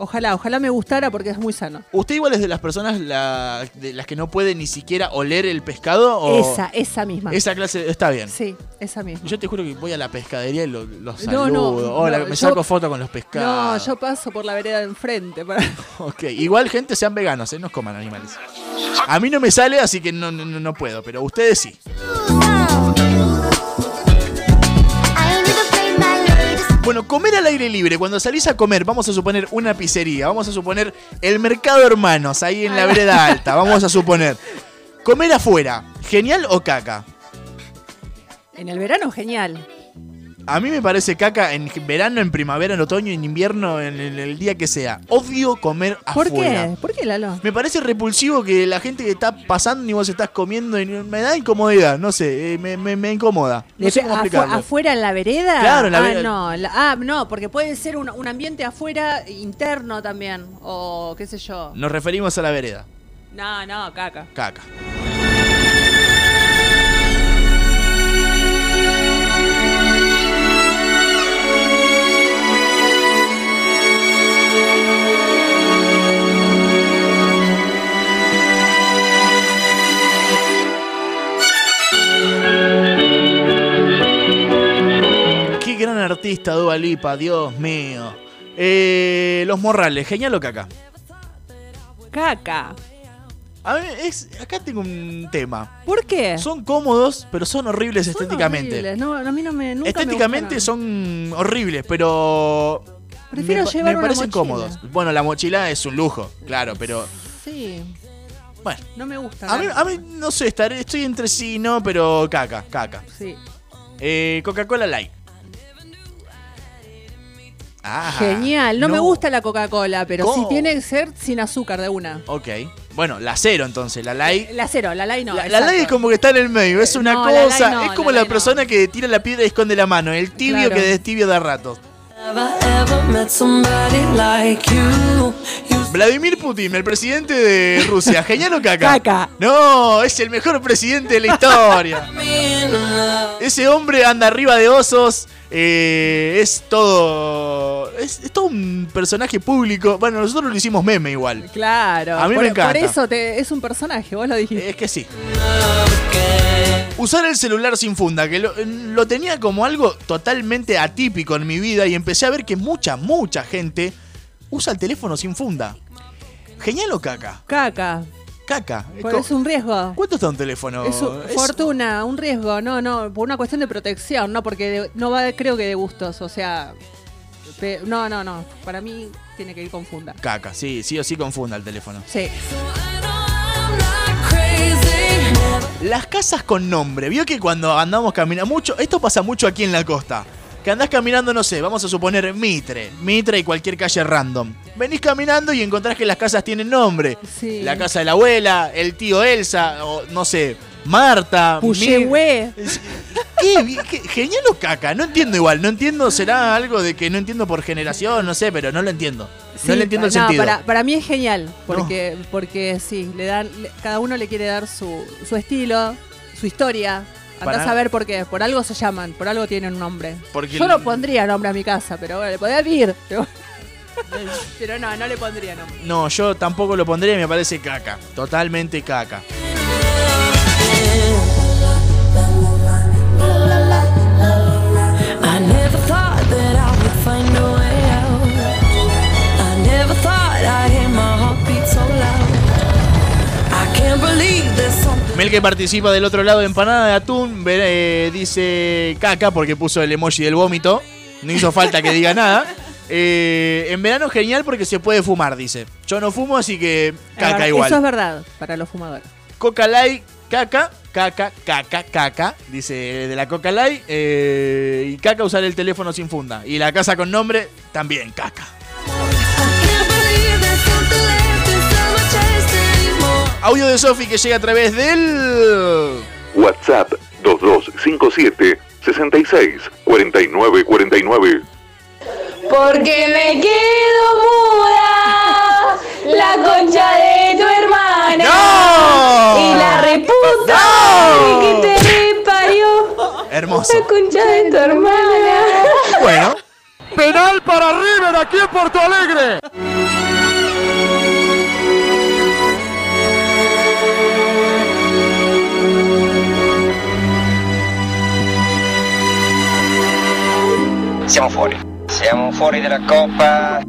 Ojalá, ojalá me gustara porque es muy sano. ¿Usted igual es de las personas la- de las que no puede ni siquiera oler el pescado? O Esa, esa misma. Esa clase está bien. Sí, esa misma. Yo te juro que voy a la pescadería y los lo No, saludo. no, Hola, no, me yo- saco foto con los No, pescados. yo paso por la vereda de enfrente. Para... Ok, igual gente sean veganos, ¿eh? no coman animales. A mí no me sale, así que no, no, no- no puedo, pero ustedes sí. Bueno, comer al aire libre. Cuando salís a comer, vamos a suponer una pizzería, vamos a suponer el mercado hermanos, ahí en la vereda alta, vamos a suponer. Comer afuera, ¿genial o caca? En el verano, genial. A mí me parece caca en verano, en primavera, en otoño, en invierno, en el, el día que sea. Odio comer ¿Por afuera. qué? ¿Por qué, Lalo? Me parece repulsivo que la gente que está pasando y vos estás comiendo y me da incomodidad, no sé, eh, me, me- me incomoda. No De sé pe- cómo afu- explicarlo. ¿Afuera en la vereda? Claro, en la ah, vereda. No, la- ah, no, porque puede ser un, un ambiente afuera interno también. O qué sé yo. Nos referimos a la vereda. No, no, caca. Caca. Gran artista Dua Lipa, Dios mío. Eh, los morrales, genial o caca. Caca. A ver, es, acá tengo un tema. ¿Por qué? Son cómodos, pero son horribles estéticamente. Horribles. No, a mí no me. nunca me Estéticamente son horribles, pero. Prefiero me, llevar me una parecen mochila. cómodos. Bueno, la mochila es un lujo, claro, pero. Sí. Bueno. No me gusta. A mí, a mí no sé, estaré, estoy entre sí, no, pero caca, caca. Sí. Eh, Coca-Cola Light. Ah, Genial. No, me gusta la Coca-Cola, pero sí ¿Cómo? tiene que ser sin azúcar de una. Ok. Bueno, la cero entonces, la light. La cero, la light no. La, la light es como que está en el medio, es una No, cosa, es como la, persona que tira la piedra y esconde la mano, el tibio Claro. que destibio da ratos. Never ever met somebody like you. You Vladimir Putin, el presidente de Rusia. ¿Genial o caca? Caca. No, es el mejor presidente de la historia. Ese hombre anda arriba de osos. eh, es todo. Es, es todo un personaje público. Bueno, nosotros lo hicimos meme igual. Claro. A mí por, me encanta. Por eso te- es un personaje, vos lo dijiste. Es que sí. Usar el celular sin funda, que lo, lo tenía como algo totalmente atípico en mi vida y empecé a ver que mucha, mucha gente usa el teléfono sin funda. ¿Genial o caca? Caca. Caca. Es Porque co- es un riesgo. ¿Cuánto está un teléfono? Es un- Es- fortuna, un riesgo, no, no, por una cuestión de protección, no porque de- no va, creo que de gustos, o sea, pe- no, no, no, para mí tiene que ir con funda. Caca, sí, sí o sí confunda el teléfono. Sí. Las casas con nombre. Vio que cuando andamos caminando mucho, esto pasa mucho aquí en la costa. Que andás caminando, no sé, vamos a suponer Mitre, Mitre y cualquier calle random. Venís caminando y encontrás que las casas tienen nombre. Sí. La casa de la abuela, el tío Elsa, o no sé, Marta. Puyehue. ¿Qué, Genial o caca, no entiendo igual, no entiendo, será algo de que no entiendo por generación, no sé, pero no lo entiendo. Sí, no le entiendo el no, sentido. Para, para mí es genial, porque, porque sí, le dan, cada uno le quiere dar su, su estilo, su historia. Andás Para- a ver por qué, por algo se llaman, por algo tienen un nombre. Porque Yo el- no pondría nombre a mi casa, pero bueno, le podía ir. Pero, pero no, no le pondría nombre. No, yo tampoco lo pondría y me parece caca. Totalmente caca. Mel que participa del otro lado de empanada de atún eh, dice caca porque puso el emoji del vómito. No hizo falta que diga nada. Eh, en verano genial porque se puede fumar, dice. Yo no fumo, así que caca verdad, igual. Eso es verdad para los fumadores. Coca Light, caca, caca, caca, caca, dice de la Coca Light. eh, y caca usar el teléfono sin funda. Y la casa con nombre, también caca. Audio de Sofi que llega a través del. WhatsApp 2257 66 49 49. Porque me quedo muda, la concha de tu hermana. ¡No! Y la reputa que te reparió. Hermoso. La concha de tu hermana. Bueno. Penal para River aquí en Porto Alegre. Siamo fuori. Siamo fuori dalla Coppa.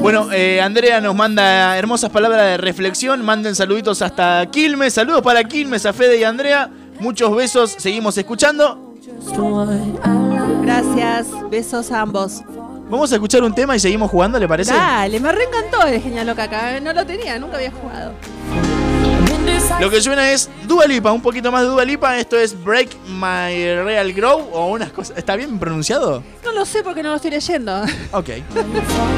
Bueno, eh, Andrea nos manda hermosas palabras de reflexión. Manden saluditos hasta Quilmes. Saludos para Quilmes, a Fede y Andrea. Muchos besos. Seguimos escuchando. Gracias, besos a ambos. Vamos a escuchar un tema y seguimos jugando, ¿le parece? Dale, me reencantó el Genial Loca acá. No lo tenía, nunca había jugado. Lo que suena es Dua Lipa, un poquito más de Dua Lipa. Esto es Break My Real Grow o unas cosas. ¿Está bien pronunciado? No lo sé porque no lo estoy leyendo. Ok.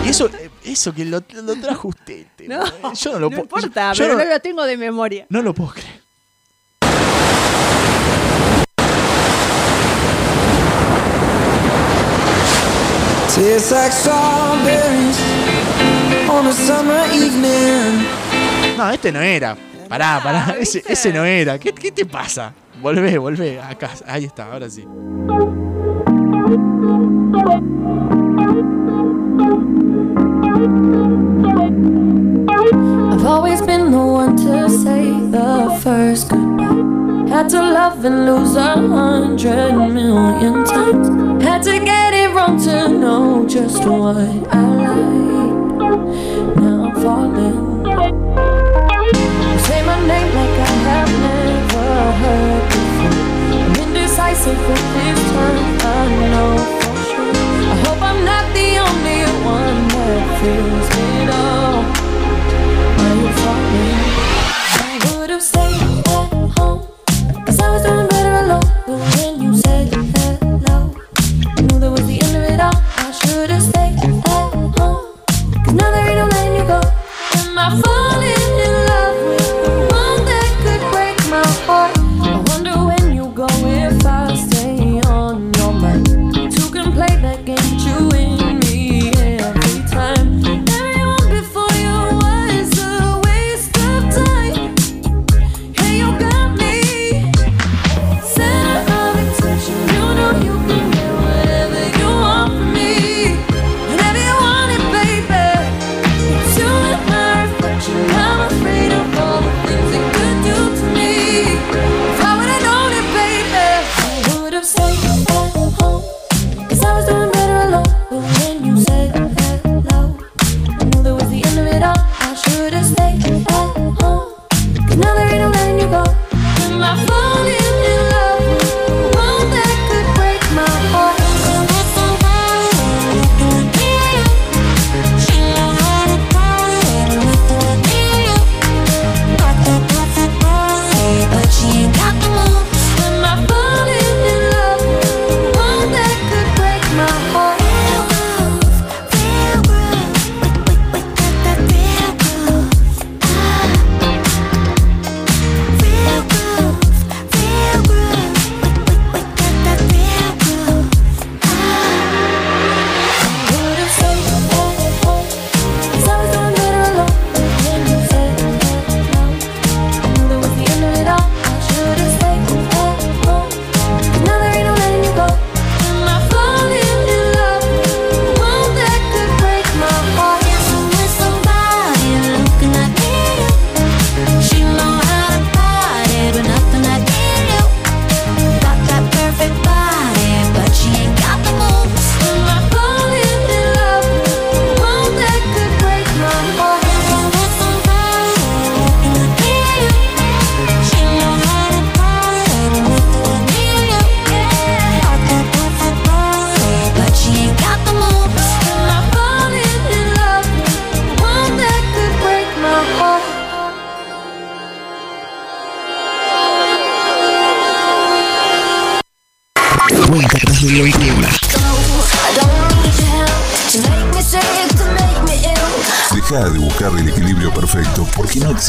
Y eso, eh, eso que lo, lo trajo usted. te- No, yo no lo no puedo. importa, yo pero no, no lo tengo de memoria. no lo puedo creer. Tastes like strawberries on a summer evening. No, este no era. Pará, pará. Ese, ese no era. ¿Qué, qué te pasa? Volvé, volvé. Acá. Ahí está, ahora sí. I've always been the one to say the first goodbye. Had to love and lose a hundred million times. Had to get it wrong to know just what I like. Now I'm falling. My name like I have never heard before. I'm indecisive with this turn. I know for sure. I hope I'm not the only one that feels it all. Are you falling? I would have stayed at home. I was doing better alone. But when you said hello, I knew that was the end of it all. I should have stayed at home. Now there ain't no letting you go. Am I falling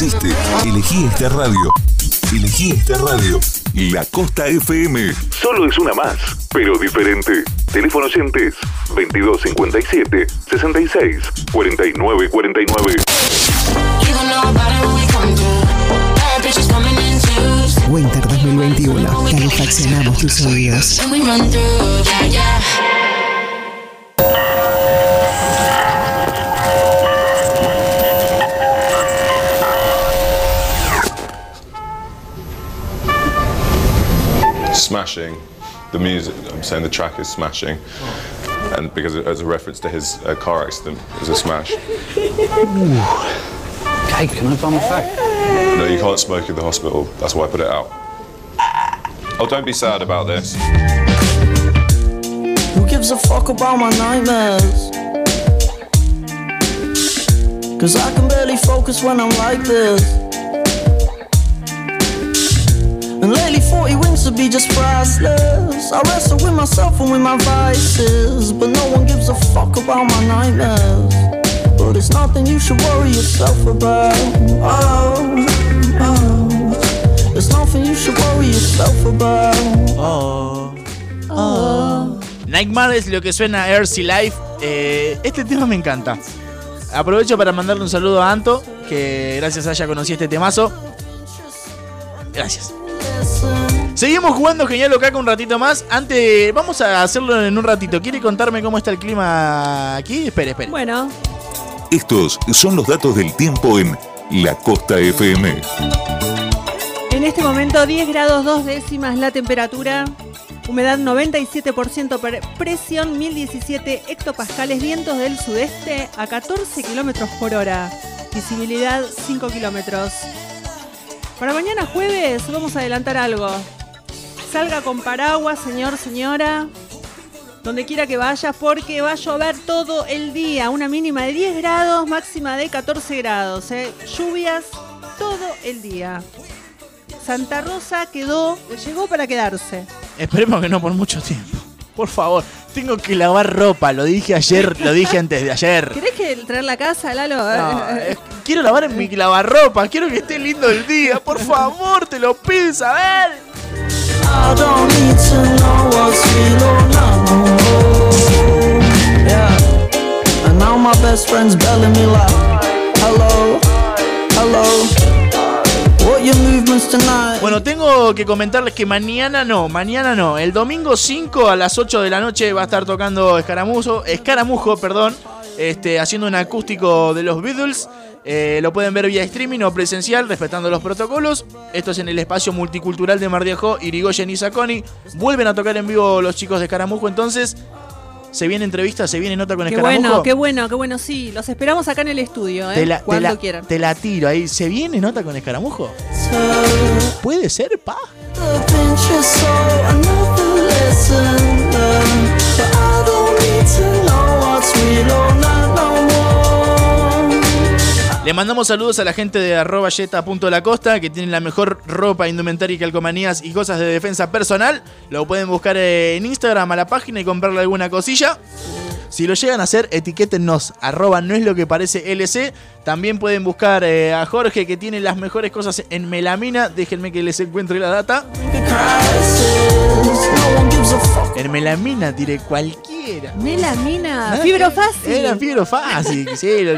existe. Elegí esta radio. Elegí esta radio. La Costa FM. Solo es una más, pero diferente. Teléfono oyentes 2257 66 49 49. Winter 2021. Calefaccionamos tus oídos. I'm saying the track is smashing, and because it, as a reference to his uh, car accident, it was a smash. Okay, can I bum a phone? No, you can't smoke in the hospital. That's why I put it out. Oh, don't be sad about this. Who gives a fuck about my nightmares? Cause I can barely focus when I'm like this. And lately 40 wins to be just priceless. Myself nightmares. Es lo que suena a Earthy Life. Eh, este tema me encanta. Aprovecho para mandarle un saludo a Anto, que gracias a ella conocí este temazo. Seguimos jugando Genial Locaca un ratito más. Antes, vamos a hacerlo en un ratito. ¿Quiere contarme cómo está el clima aquí? Espere, espere. Bueno, Estos son los datos del tiempo en La Costa FM. en este momento 10 grados 2 décimas la temperatura, humedad 97%, per- presión 1017 hectopascales, vientos del sudeste a 14 kilómetros por hora, visibilidad 5 kilómetros. Para mañana jueves vamos a adelantar algo. Salga con paraguas, señor, señora, donde quiera que vayas, porque va a llover todo el día. Una mínima de 10 grados, máxima de 14 grados. ¿eh? Lluvias todo el día. Santa Rosa quedó, llegó para quedarse. Esperemos que no por mucho tiempo. Por favor, tengo que lavar ropa. Lo dije ayer, lo dije antes de ayer. ¿Querés que traer la casa, Lalo? No, eh, quiero lavar en mi lavarropa. Quiero que esté lindo el día. Por favor, te lo pido, Isabel. I don't need to know what's now my best friend's belling me hello, hello. What your movements tonight? Bueno, tengo que comentarles que mañana no, mañana no. El domingo 5 a las 8 de la noche va a estar tocando Escaramujo, Escaramujo, perdón, este, haciendo un acústico de los Beatles. Eh, lo pueden ver vía streaming o presencial, respetando los protocolos. Esto es en el espacio multicultural de Mar de Ajó, Irigoyen y Saconi. Vuelven a tocar en vivo los chicos de Escaramujo, entonces. Se viene entrevista, se viene nota con Qué Escaramujo. bueno, qué bueno, qué bueno. Sí, los esperamos acá en el estudio, ¿eh? Te la, te Cuando la- quieran. te la tiro ahí. ¿Se viene nota con Escaramujo? ¿Puede ser, pa? Le mandamos saludos a la gente de arroba yeta.lacosta que tienen la mejor ropa, indumentaria y calcomanías y cosas de defensa personal. Lo pueden buscar eh, en Instagram a la página y comprarle alguna cosilla. Si lo llegan a hacer, etiquétennos, arroba no es lo que parece LC. También pueden buscar eh, a Jorge que tiene las mejores cosas en melamina. Déjenme que les encuentre la data. En melamina tiré cualquiera. Melamina, fibro fácil. Era fibro fácil, sí.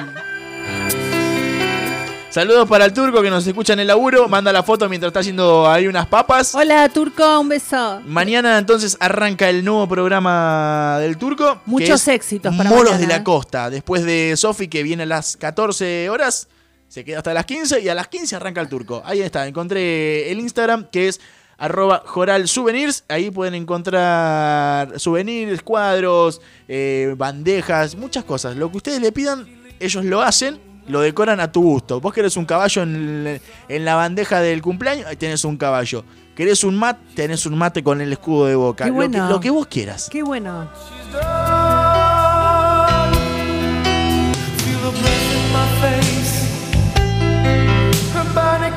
Saludos para el turco que nos escucha en el laburo. Manda la foto mientras está haciendo ahí unas papas. Hola, Turco, un beso. Mañana entonces arranca el nuevo programa del turco. Muchos éxitos para Moros mañana, de la ¿eh? Costa. Después de Sofi que viene a las 14 horas. Se queda hasta las 15 y a las 15 arranca el turco. Ahí está, encontré el Instagram que es arroba joral souvenirs. Ahí pueden encontrar souvenirs, cuadros, eh, bandejas, muchas cosas. Lo que ustedes le pidan, ellos lo hacen. Lo decoran a tu gusto. Vos querés un caballo en, la bandeja del cumpleaños, ahí tenés un caballo. Querés un mat, tenés un mate con el escudo de boca. Qué Lo que- bueno. lo que vos quieras. Qué bueno.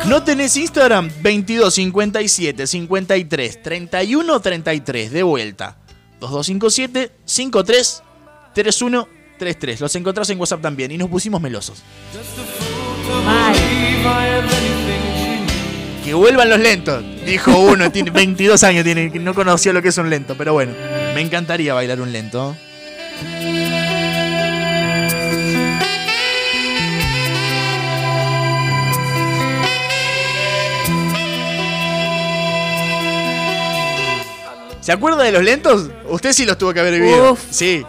¿No tenés Instagram? 22 57 53 31 33. De vuelta. 2257 53 31 33. Los encontrás en WhatsApp también. Y nos pusimos melosos. Que vuelvan los lentos. Dijo uno, tiene 22 años, tiene, no conocía lo que es un lento. Pero bueno, me encantaría bailar un lento. ¿Se acuerda de los lentos? Usted sí los tuvo que haber vivido. Uf. Sí.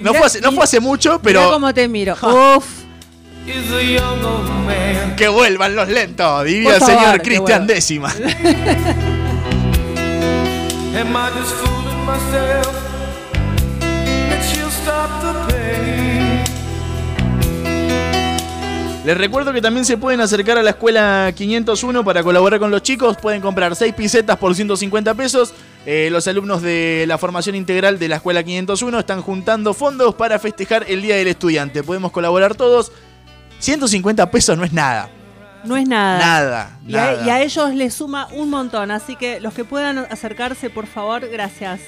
No, Mirá- fue hace, no fue hace mucho, Mirá pero cómo te miro. Uf. que vuelvan los lentos, diría el señor Cristian. Décima. Les recuerdo que también se pueden acercar a la escuela 501 para colaborar con los chicos. Pueden comprar 6 pisetas por 150 pesos. Eh, los alumnos de la formación integral de la escuela 501 están juntando fondos para festejar el Día del Estudiante. Podemos colaborar todos. 150 pesos no es nada. No es nada. Nada. Y a, nada. y a ellos les suma un montón, así que los que puedan acercarse, por favor, gracias.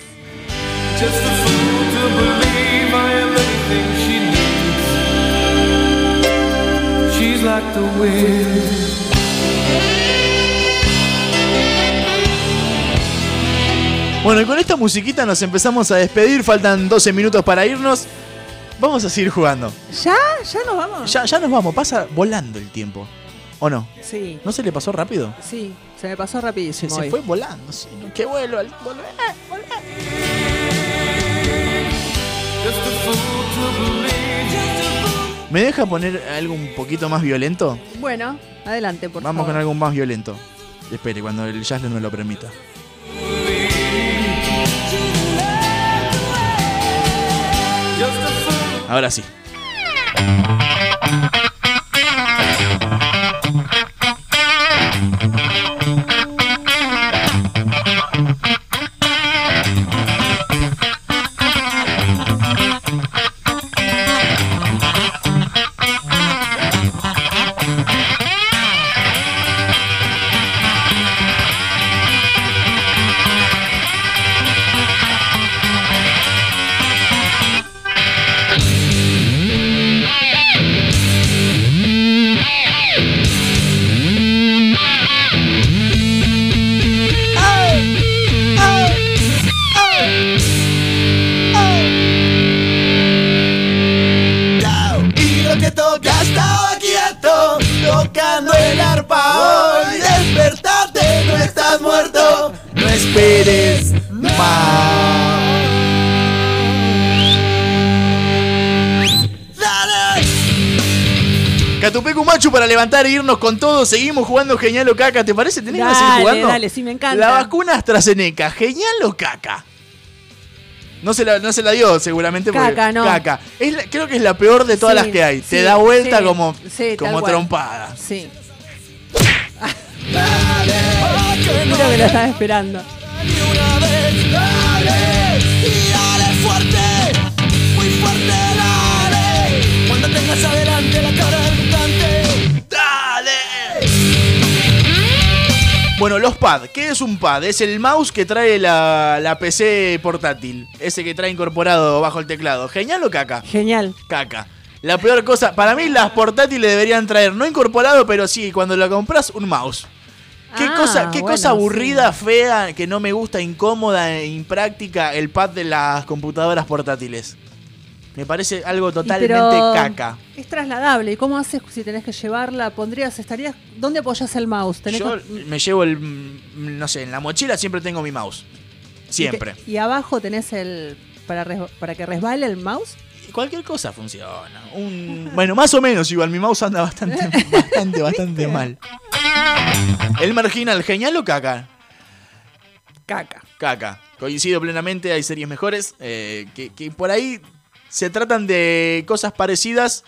Just a fool to believe I am anything she needs. She's like the wind. Bueno, y con esta musiquita nos empezamos a despedir. Faltan 12 minutos para irnos. Vamos a seguir jugando. ¿Ya? ¿Ya nos vamos? Ya, ya nos vamos. Pasa volando el tiempo. ¿O no? Sí, ¿No se le pasó rápido? sí, se me pasó rapidísimo. se hoy. fue volando. sí. Que vuelo. volver. ¿Me deja poner algo un poquito más violento? Bueno, adelante, por Vamos favor. con algo más violento. Espere, cuando el jazz nos lo permita. Ahora sí. Esperes Catupecu Machu para levantar e irnos con todo. Seguimos jugando Genial o Caca. ¿Te parece? ¿Tenés de seguir jugando? dale, sí, me encanta. La vacuna AstraZeneca, ¿genial o caca? No se la, no se la dio seguramente porque Caca, no. caca. Es la- creo que es la peor de todas Sí, las que hay. Te da vuelta sí, como, como trompada. Sí. Mira que lo estaba esperando. Y dale fuerte, muy fuerte dale. Cuando tengas adelante la cara del mutante, dale. Bueno, los pad. ¿Qué es un pad? Es el mouse que trae la, la PC portátil. Ese que trae incorporado bajo el teclado. ¿Genial o caca? Genial. Caca. La peor cosa, para mí las portátiles deberían traer, no incorporado, pero sí, cuando la compras, un mouse. ¿Qué Ah, cosa, qué bueno, cosa aburrida, fea, que no me gusta, incómoda e impráctica el pad de las computadoras portátiles? Me parece algo totalmente caca. Es trasladable. ¿Y cómo haces si tenés que llevarla? ¿Pondrías, estarías, ¿dónde apoyas el mouse? ¿Tenés Yo con- me llevo el, mm, no sé, en la mochila siempre tengo mi mouse. Siempre. Y, abajo tenés el para, res- para que resbale el mouse. Cualquier cosa funciona. Un- bueno, más o menos igual, mi mouse anda bastante, bastante, bastante mal. El marginal, genial o caca? Caca. Caca. Coincido plenamente, hay series mejores eh, que, que por ahí se tratan de cosas parecidas,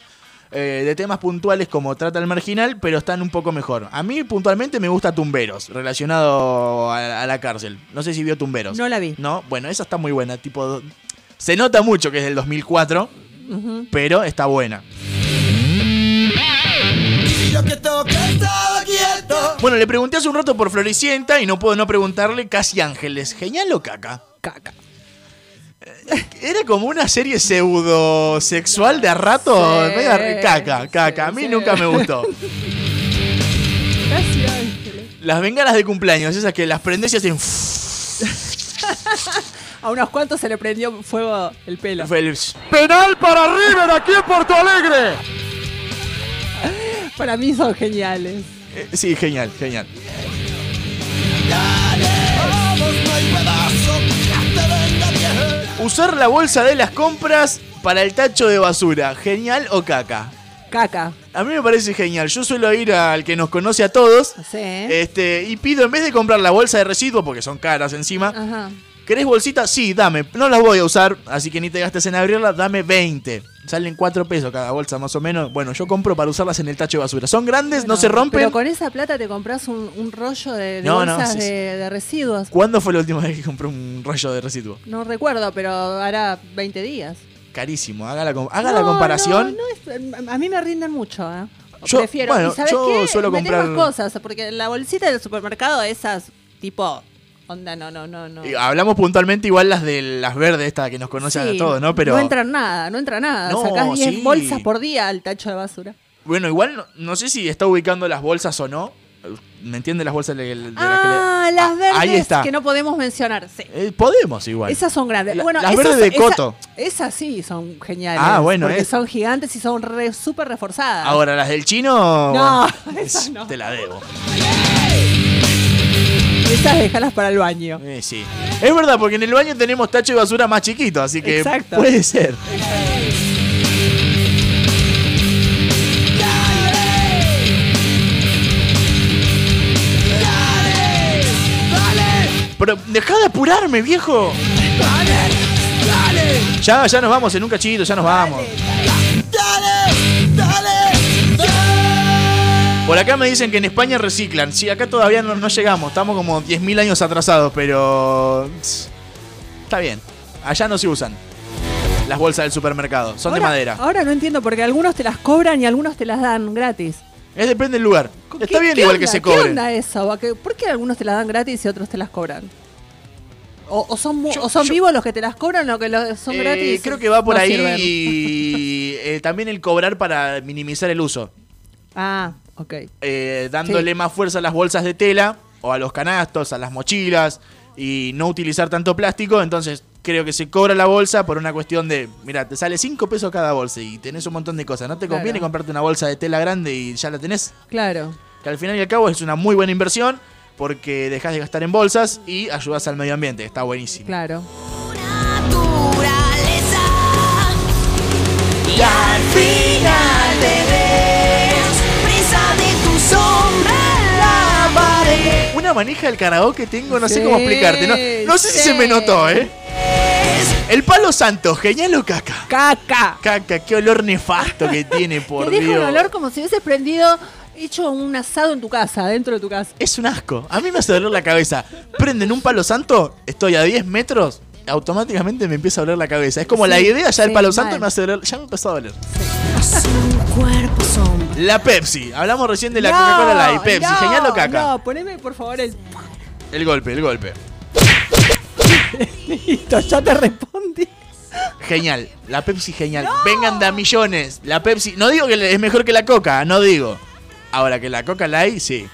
eh, de temas puntuales como trata el marginal, pero están un poco mejor. A mí puntualmente me gusta Tumberos, relacionado a, a la cárcel. No sé si vio Tumberos. No la vi. No, bueno, esa está muy buena. Tipo, se nota mucho que es del 2004, Ujú. pero está buena. Bueno, le pregunté hace un rato por Floricienta y no puedo no preguntarle Casi Ángeles. ¿Genial o caca? Caca. Era como una serie pseudo sexual de a rato. Sí, media re- caca, caca. A mí nunca me gustó. Casi ángeles. Las bengalas de cumpleaños, esas que las prendes y hacen. A unos cuantos se le prendió fuego el pelo. Penal para River aquí en Porto Alegre. Para mí son geniales. Eh, sí, genial, genial. Usar la bolsa de las compras para el tacho de basura. ¿Genial o caca? Caca. A mí me parece genial. Yo suelo ir al que nos conoce a todos. Sí. Este, y pido, en vez de comprar la bolsa de residuos, porque son caras encima, Ajá. ¿Querés bolsita? Sí, dame. No las voy a usar, así que ni te gastes en abrirlas, dame 20. Salen 4 pesos cada bolsa más o menos. Bueno, yo compro para usarlas en el tacho de basura. Son grandes, no se rompen. Pero con esa plata te compras un, un rollo de, de No, no, bolsas sí, de, residuos. ¿Cuándo fue la última vez que compré un rollo de residuo? No recuerdo, pero hará 20 días. Carísimo. Haga la, com- haga No, la comparación. es- a mí me rinden mucho, ¿eh? Yo- Prefiero. bueno, ¿Y sabes yo qué? suelo Metés comprar- más cosas, porque la bolsita del supermercado, esas tipo. Onda, no, no, no, no. Y Hablamos puntualmente igual las de las verdes, esta que nos conocen Sí, a todos, ¿no? Pero No entra nada, no entra nada. No, Sacás 10 sí. bolsas por día al tacho de basura. bueno, igual no, no sé si está ubicando las bolsas o no. ¿Me entiende las bolsas de, de las que le- Ah, las verdes ahí está. que no podemos mencionar. Sí. Eh, podemos igual. Esas son grandes. La- bueno, las esas- verdes de esa- coto. esas sí son geniales. Ah, bueno, Porque es- son gigantes y son re- súper reforzadas. Ahora, las del chino. No, esas no. Te la debo. Esas déjalas para el baño. Eh, sí. Es verdad, porque en el baño tenemos tacho de basura más chiquito, así que Exacto. puede ser. Pero deja de apurarme, viejo. Ya, ya nos vamos en un cachito, ya nos vamos. Por acá me dicen que en España reciclan. Sí, acá todavía no, no llegamos. Estamos como 10.000 años atrasados, pero... Está bien. Allá no se usan. Las bolsas del supermercado. Son de madera. Ahora no entiendo porque algunos te las cobran y algunos te las dan gratis. Es depende del lugar. Está ¿Qué- bien qué igual onda? que se ¿Qué cobren. onda eso? ¿Va que- ¿Por qué algunos te las dan gratis y otros te las cobran? ¿O, o son, mu- o son vivos los que te las cobran o que los son Eh, gratis? creo que va por no ahí y eh, también el cobrar para minimizar el uso. Ah, Eh, dándole más fuerza a las bolsas de tela o a los canastos, a las mochilas y no utilizar tanto plástico. Entonces creo que se cobra la bolsa por una cuestión de, mira, te sale 5 pesos cada bolsa y tenés un montón de cosas. ¿No te Claro. conviene comprarte una bolsa de tela grande y ya la tenés? Claro. Que al final y al cabo es una muy buena inversión porque dejas de gastar en bolsas y ayudas al medio ambiente. Está buenísimo. Claro. Y al final te Una manija del karaoke tengo, no sé cómo explicarte. No, no sé si se me notó, ¿eh? El palo santo, genial o caca. Caca. Caca, qué olor nefasto que tiene, por deja Dios. un olor como si hubieses prendido, hecho un asado en tu casa, dentro de tu casa. Es un asco. A mí me hace doler la cabeza. Prenden un palo santo, estoy a 10 metros, automáticamente me empieza a doler la cabeza. Es como Sí, la idea ya del sí, palo santo mal. me hace doler. Ya me empezó a doler. La Pepsi. Hablamos recién de la No, Coca-Cola Light. Pepsi, no, genial o caca. No, poneme por favor el. El golpe, el golpe. Listo, ya te respondí. Genial. La Pepsi genial. Vengan de a millones. La Pepsi. No digo que es mejor que la Coca, no digo. Ahora que la Coca Light, sí.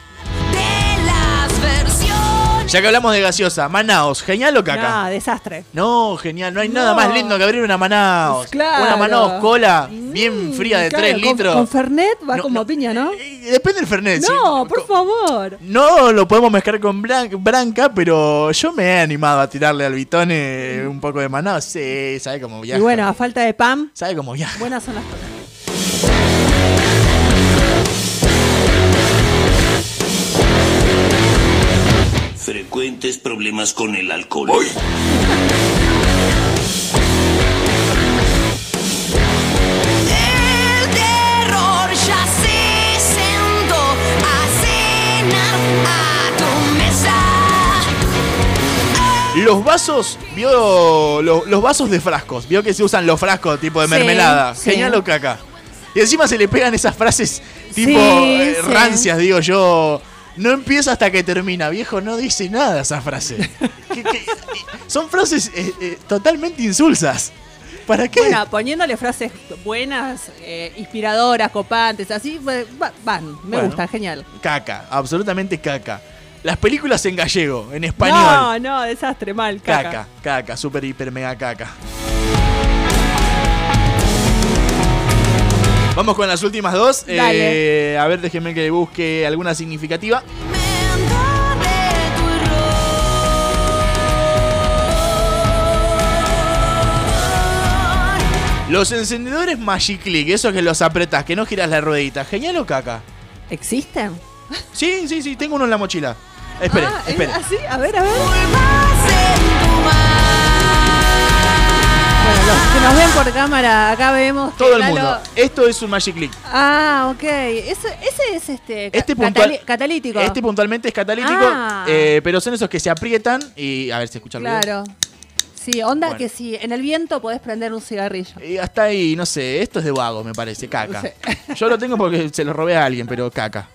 Ya que hablamos de gaseosa, Manaos, ¿genial o caca? No, desastre. No, genial, no hay nada No. más lindo que abrir una Manaos. Claro. Una Manaos cola, bien fría de Claro, 3 con- litros. Con Fernet va No, como no, piña, ¿no? Depende del Fernet. sí. No, por favor. No lo podemos mezclar con blan- branca, pero yo me he animado a tirarle al bitone un poco de Manaos. Sí, sabe cómo viaja. Y bueno, a falta de pan, Sabe cómo viaja. buenas son las cosas. Frecuentes problemas con el alcohol. El terror ya se sentó a cenar a tu mesa. Los vasos, vio lo- los vasos de frascos. Vio que se usan los frascos tipo de Sí, mermelada. sí. Genial o caca. Y encima se le pegan esas frases tipo Sí, eh, sí. rancias, digo yo. No empieza hasta que termina, viejo, no dice nada esa frase. ¿Qué- qué- Son frases eh, eh, totalmente insulsas. ¿Para qué? Bueno, poniéndole frases buenas, eh, inspiradoras, copantes, así, va- van. Me Bueno. gusta, genial. Caca, absolutamente caca. Las películas en gallego, en español. No, no, desastre, mal, caca. Caca, caca, super, hiper, mega caca. Vamos con las últimas dos. Dale. Eh, a ver, déjenme que busque alguna significativa. Los encendedores Magic Click, esos que los apretás, que no giras la ruedita, ¿genial o caca? ¿Existen? Sí, sí, sí, tengo uno en la mochila. Espere, Ah, ¿es espere. así? A ver, a ver. Bueno, los que nos ven por cámara, acá vemos Todo el Lalo- mundo. Esto es un Magic Click. Ah, ok. Ese, ese es este, Este puntual- catalítico. Este puntualmente es catalítico, Ah. eh, pero son esos que se aprietan y a ver si escucha el ruido. Claro. Sí, onda Bueno. que si en el viento podés prender un cigarrillo. Y hasta ahí, no sé, esto es de vago, me parece, caca. Yo lo tengo porque se lo robé a alguien, pero caca.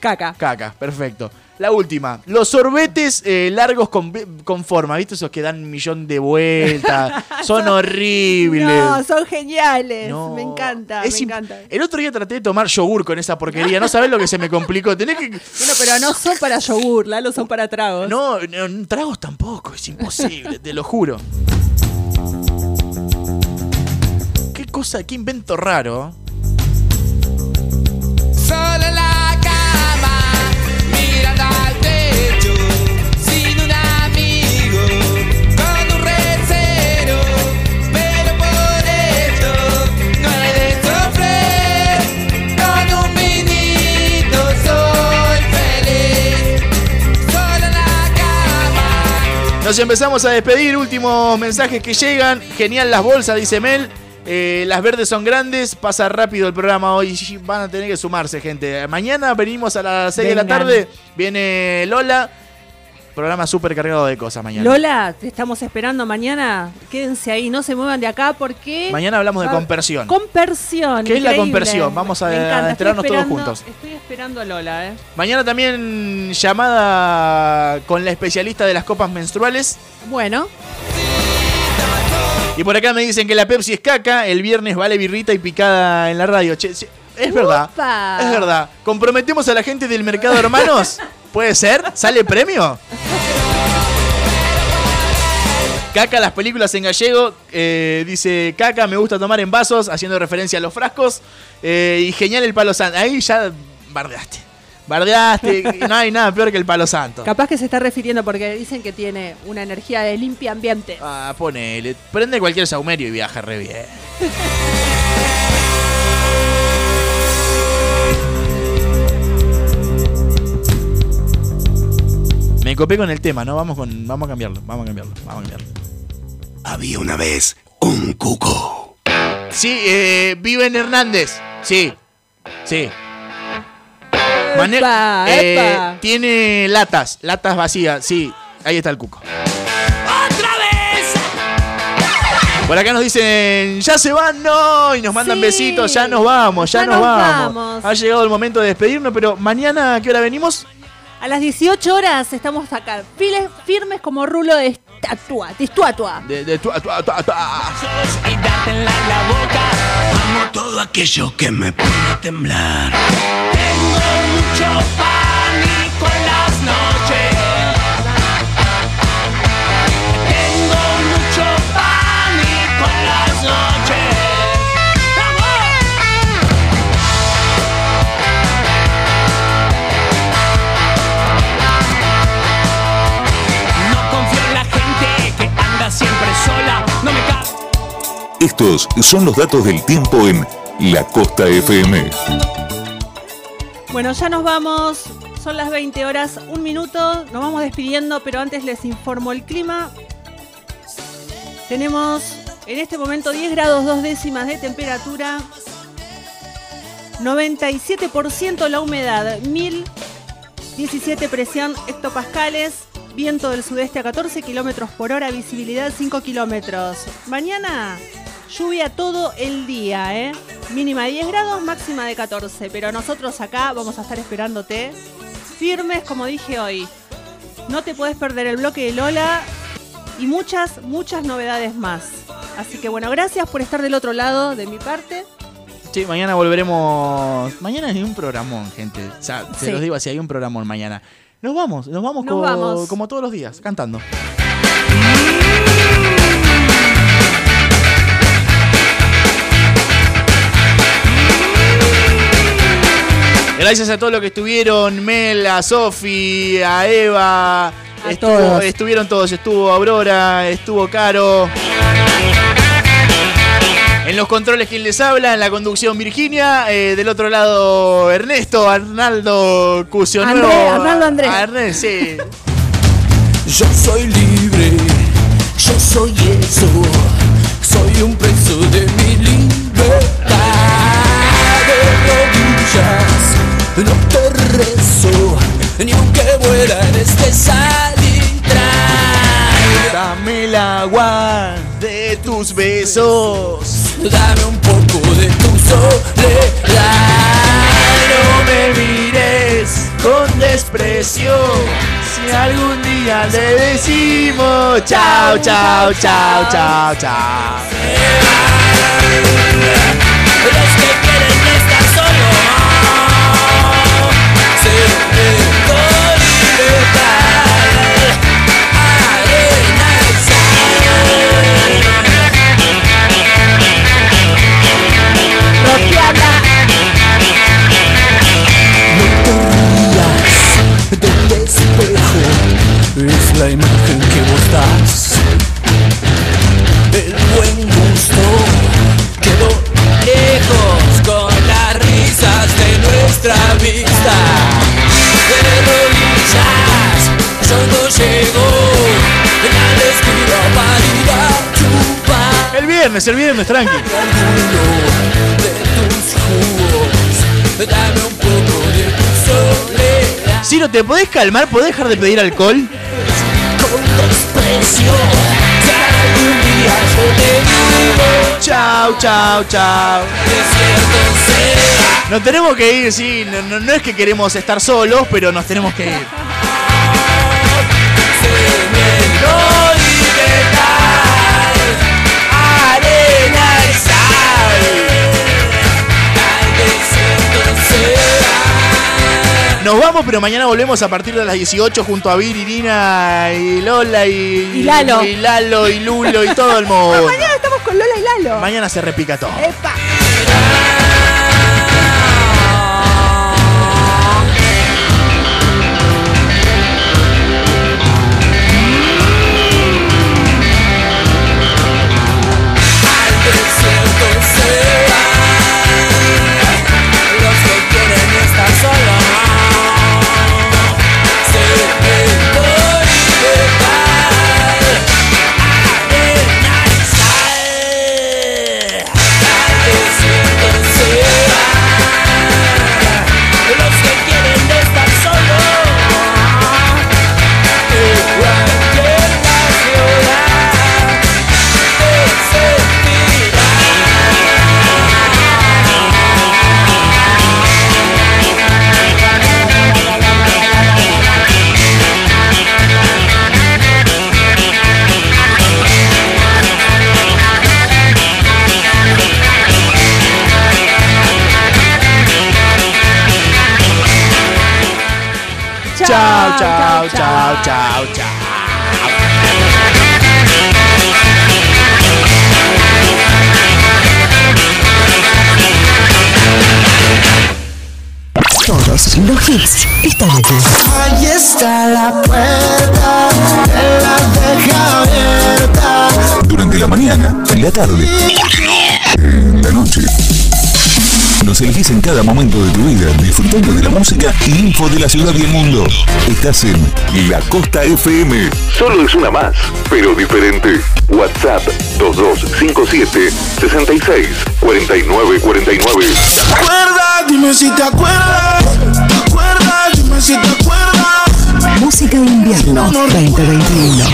Caca. Caca, perfecto. La última, los sorbetes eh, largos con, con forma, ¿viste? Esos que dan un millón de vueltas, son horribles. No, son geniales. No. Me encanta, Es me encanta. El otro día traté de tomar yogur con esa porquería, no sabés lo que se me complicó. Tenés que... Bueno, pero no son para yogur, Lalo, son para tragos. No, no, tragos tampoco, es imposible, te lo juro. Qué cosa, qué invento raro. Solo la Nos empezamos a despedir, últimos mensajes que llegan. Genial las bolsas, dice Mel. Eh, las verdes son grandes, pasa rápido el programa hoy. Van a tener que sumarse, gente. Mañana venimos a las 6 de la tarde. Viene Lola. Programa súper cargado de cosas mañana. Lola, te estamos esperando mañana. Quédense ahí, no se muevan de acá porque. Mañana hablamos de compersión. Compersión. ¿Qué es la compersión? Vamos a estoy enterarnos todos juntos. Estoy esperando a Lola, ¿eh? Mañana también llamada con la especialista de las copas menstruales. Bueno. Y por acá me dicen que la Pepsi es caca. El viernes vale birrita y picada en la radio. Che, es verdad. Es verdad. ¿Comprometemos a la gente del mercado hermanos? ¿Puede ser? ¿Sale premio? Caca, las películas en gallego. eh, dice Caca, me gusta tomar en vasos, haciendo referencia a los frascos. Eh, y genial el palo santo. Ahí ya bardeaste. Bardeaste. no hay nada peor que el palo santo. Capaz que se está refiriendo porque dicen que tiene una energía de limpia ambiente. Ah, ponele. Prende cualquier saumerio y viaja re bien. Me copé con el tema, ¿no? Vamos con. Vamos a cambiarlo, vamos a cambiarlo, vamos a cambiarlo. Había una vez un cuco. Sí, eh, vive en Hernández. Sí. Sí. Mane- Epa, eh, epa. tiene latas, latas vacías, sí. Ahí está el cuco. ¡Otra vez! Por acá nos dicen, ya se van, no, y nos mandan Sí. besitos, ya nos vamos, ya, Ya nos, nos vamos. vamos. Ha llegado el momento de despedirnos, pero mañana, ¿a qué hora venimos? A las 18 horas estamos acá, files, firmes como rulo de estatua, de estatua. De, de tu- tu- tu- tu- Y dártela en la boca. Amo todo aquello que me pone a temblar. Tengo mucho pánico en las noches. Estos son los datos del tiempo en La Costa FM. Bueno, ya nos vamos. Son las 20 horas, un minuto. Nos vamos despidiendo, pero antes les informo el clima. Tenemos en este momento 10 grados 2 décimas de temperatura. 97% la humedad. 1017 presión hectopascales. Viento del sudeste a 14 kilómetros por hora. Visibilidad 5 kilómetros. Mañana lluvia todo el día, ¿eh? Mínima de 10 grados, máxima de 14. Pero nosotros acá vamos a estar esperándote firmes, como dije hoy. No te podés perder el bloque de Lola y muchas, muchas novedades más. Así que bueno, gracias por estar del otro lado de mi parte. Sí, mañana volveremos. Mañana hay un programón, gente. O sea, se Sí. los digo así, hay un programón mañana. Nos vamos, nos vamos, Nos co- vamos. como todos los días, cantando. Gracias a todos los que estuvieron, Mel, a Sofi, a Eva. estuvo- todos. Estuvieron todos, estuvo Aurora, estuvo Caro. En los controles, quien les habla, en la conducción Virginia, eh, del otro lado Ernesto, Arnaldo Cusio Andrés, Nuevo. Arnaldo Andrés. Arnés, sí. Yo soy libre, yo soy eso, soy un preso de mi libertad. De rodillas, no te rezo, ni aunque muera en este salitral. Dame el agua de tus besos. Dame un poco de tu soledad. No me mires con desprecio. Si algún día le decimos chao, chao, chao, chao, chao. Los que quieren es la imagen que vos. El buen gusto quedó lejos con las risas de nuestra vista. El viernes, el viernes, tranqui. soledad Ciro, ¿te podés calmar? ¿Podés dejar de pedir alcohol? Si Chao, chao, chao. Nos tenemos que ir, sí. No, no- no es que queremos estar solos, pero nos tenemos que ir. Nos vamos, pero mañana volvemos a partir de las 18 junto a Vir, Irina y Lola y, Y Lalo. y Lalo y Lulo y todo el mundo. Mañana estamos con Lola y Lalo. Mañana se repica todo. Epa. Chao, chao, chao, chao, chao. Todos los hits están aquí. Ahí está la puerta, él la deja abierta. Durante la mañana, en la tarde. En la noche. Nos elegís en cada momento de tu vida, disfrutando de la música y info de la ciudad y el mundo. Estás en La Costa FM. Solo es una más, pero diferente. WhatsApp 2257 66 49 49. ¿Te acuerdas? Dime si te acuerdas. ¿Te acuerdas? Dime si te acuerdas. Música de invierno 2021.